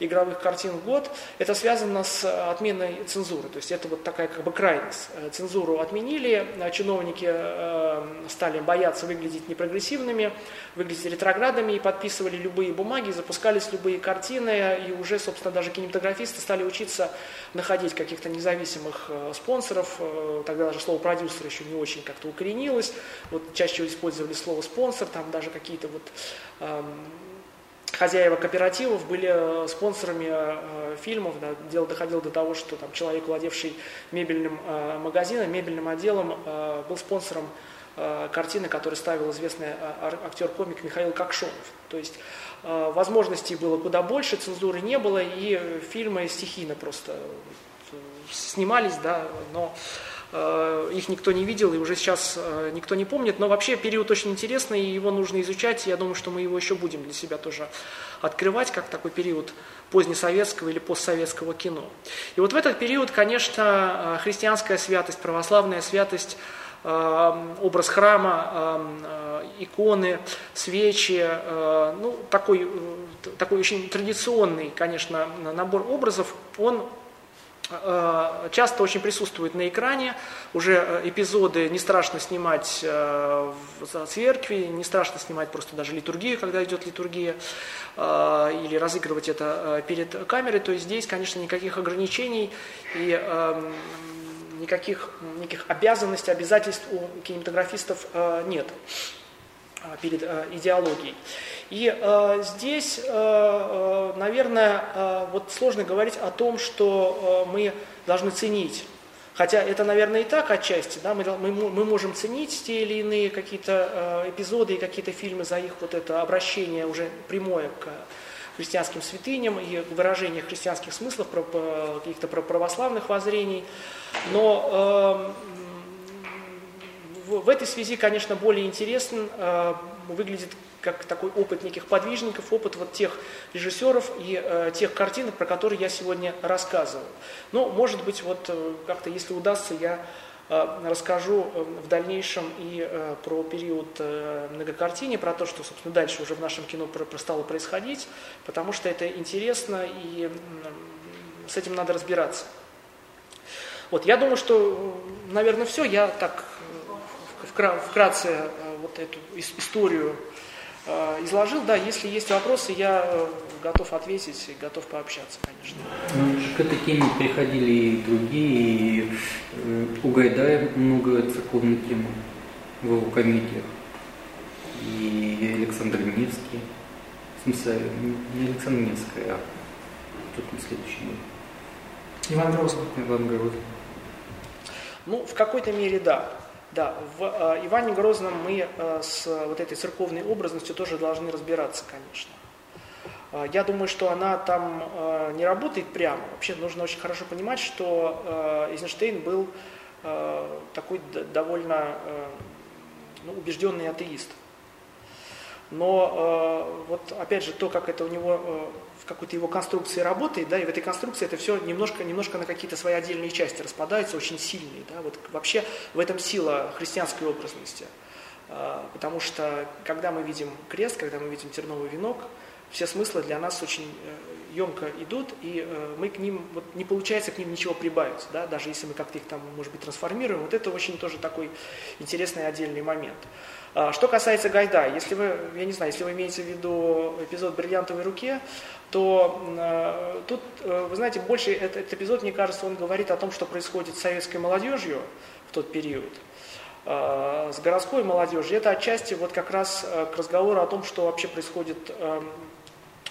игровых картин в год. Это связано с отменой цензуры. То есть это вот такая как бы крайность. Э, цензуру отменили, а чиновники э, стали бояться выглядеть непрогрессивными, выглядеть ретроградами и подписывали любые бумаги, запускались любые картины, и уже, собственно, даже кинематографисты стали учиться находить каких-то независимых э, спонсоров, Э, тогда даже слово продюсер еще не очень как-то укоренилось. Вот чаще использовали слово спонсор, там даже какие-то вот эм, хозяева кооперативов были э, спонсорами э, фильмов. Да, дело доходило до того, что там, человек, владевший мебельным э, магазином, мебельным отделом, э, был спонсором э, картины, которую ставил известный актер-комик Михаил Кокшонов. То есть э, возможностей было куда больше, цензуры не было, и фильмы стихийно просто снимались, да, но э, их никто не видел и уже сейчас э, никто не помнит. Но вообще период очень интересный, и его нужно изучать. Я думаю, что мы его еще будем для себя тоже открывать, как такой период позднесоветского или постсоветского кино. И вот в этот период, конечно, э, христианская святость, православная святость, образ храма, иконы, свечи, ну, такой, такой очень традиционный, конечно, набор образов, он Э, часто очень присутствует на экране. Уже э, эпизоды не страшно снимать э, в церкви, не страшно снимать просто даже литургию, когда идет литургия, или разыгрывать это перед камерой. То есть здесь, конечно, никаких ограничений и эм, никаких, никаких обязанностей, обязательств у кинематографистов нет перед идеологией. И э, здесь, наверное, вот сложно говорить о том, что мы должны ценить. Хотя это, наверное, и так отчасти. Да, мы, мы, мы можем ценить те или иные какие-то э, эпизоды и какие-то фильмы за их вот это обращение уже прямое к христианским святыням и выражение христианских смыслов, каких-то про православных воззрений. Но в, в этой связи, конечно, более интересен э, выглядит как такой опыт неких подвижников, опыт вот тех режиссеров и э, тех картинок, про которые я сегодня рассказывал. Ну, может быть, вот э, как-то, если удастся, я расскажу в дальнейшем и про период многокартине, про то, что, собственно, дальше уже в нашем кино стало происходить, потому что это интересно и с этим надо разбираться. Вот, я думаю, что, наверное, все. Я так вкратце вот эту историю Э, изложил. Да, если есть вопросы, я э, готов ответить и готов пообщаться, конечно. Ну, к этой теме приходили и другие, и э, у Гайдая много церковных тем в его комедиях. И Александр Невский, в смысле, не Александр Невский, а тут на следующий год. Иван Грозный. Иван Грозный. Ну, в какой-то мере да. Да, в э, Иване Грозном мы э, с вот этой церковной образностью тоже должны разбираться, конечно. Э, я думаю, что она там не работает прямо. Вообще нужно очень хорошо понимать, что Эйзенштейн был такой довольно ну, убежденный атеист. Но вот опять же то, как это у него какой-то его конструкции работает, да, и в этой конструкции это все немножко, немножко на какие-то свои отдельные части распадается, очень сильные. Да, вот вообще в этом сила христианской образности. А, потому что когда мы видим крест, когда мы видим терновый венок, все смыслы для нас очень емко идут, и э, мы к ним, вот не получается к ним ничего прибавить, да, даже если мы как-то их там, может быть, трансформируем, вот это очень тоже такой интересный отдельный момент. А, что касается Гайда, если вы, я не знаю, если вы имеете в виду эпизод «Бриллиантовой руке», то э, тут, э, вы знаете, больше этот, этот эпизод, мне кажется, он говорит о том, что происходит с советской молодежью в тот период, э, с городской молодежью. Это отчасти вот как раз э, к разговору о том, что вообще происходит э,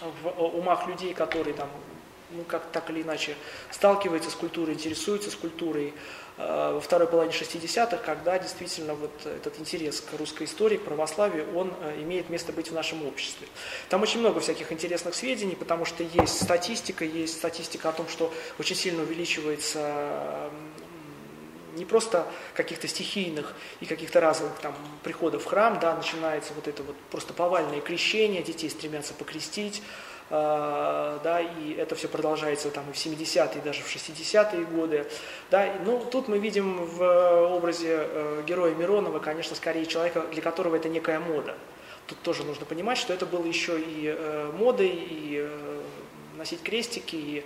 в умах людей, которые там, ну, как так или иначе, сталкиваются с культурой, интересуются с культурой, Э, во второй половине 60-х, когда действительно вот этот интерес к русской истории, к православию, он э, имеет место быть в нашем обществе. Там очень много всяких интересных сведений, потому что есть статистика, есть статистика о том, что очень сильно увеличивается не просто каких-то стихийных и каких-то разовых там приходов в храм, да, начинается вот это вот просто повальное крещение, детей стремятся покрестить, а, да, и это все продолжается там и в 70-е, даже в 60-е годы, да, ну, тут мы видим в образе э, героя Миронова, конечно, скорее человека, для которого это некая мода. Тут тоже нужно понимать, что это было еще и э, модой, и э, носить крестики, и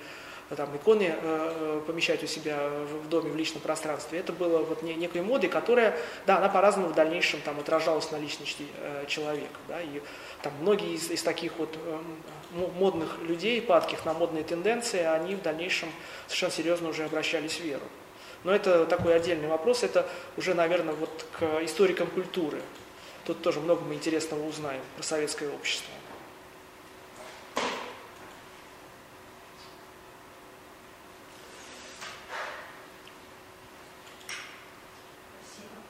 там, иконы э, помещать у себя в, в доме, в личном пространстве. Это было вот не, некой модой, которая, да, она по-разному в дальнейшем там отражалась на личности э, человека. Да, и там многие из, из таких вот э, модных людей, падких на модные тенденции, они в дальнейшем совершенно серьезно уже обращались в веру. Но это такой отдельный вопрос, это уже, наверное, вот к историкам культуры. Тут тоже много мы интересного узнаем про советское общество.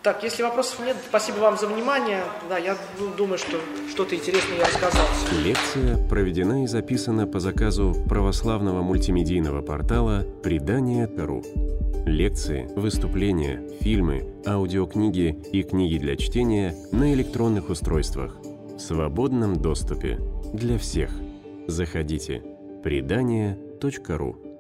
Так, если вопросов нет, спасибо вам за внимание. Да, я думаю, что что-то интересное я рассказал. Лекция проведена и записана по заказу православного мультимедийного портала «Предание.ру». Лекции, выступления, фильмы, аудиокниги и книги для чтения на электронных устройствах в свободном доступе для всех. Заходите. Предание.ру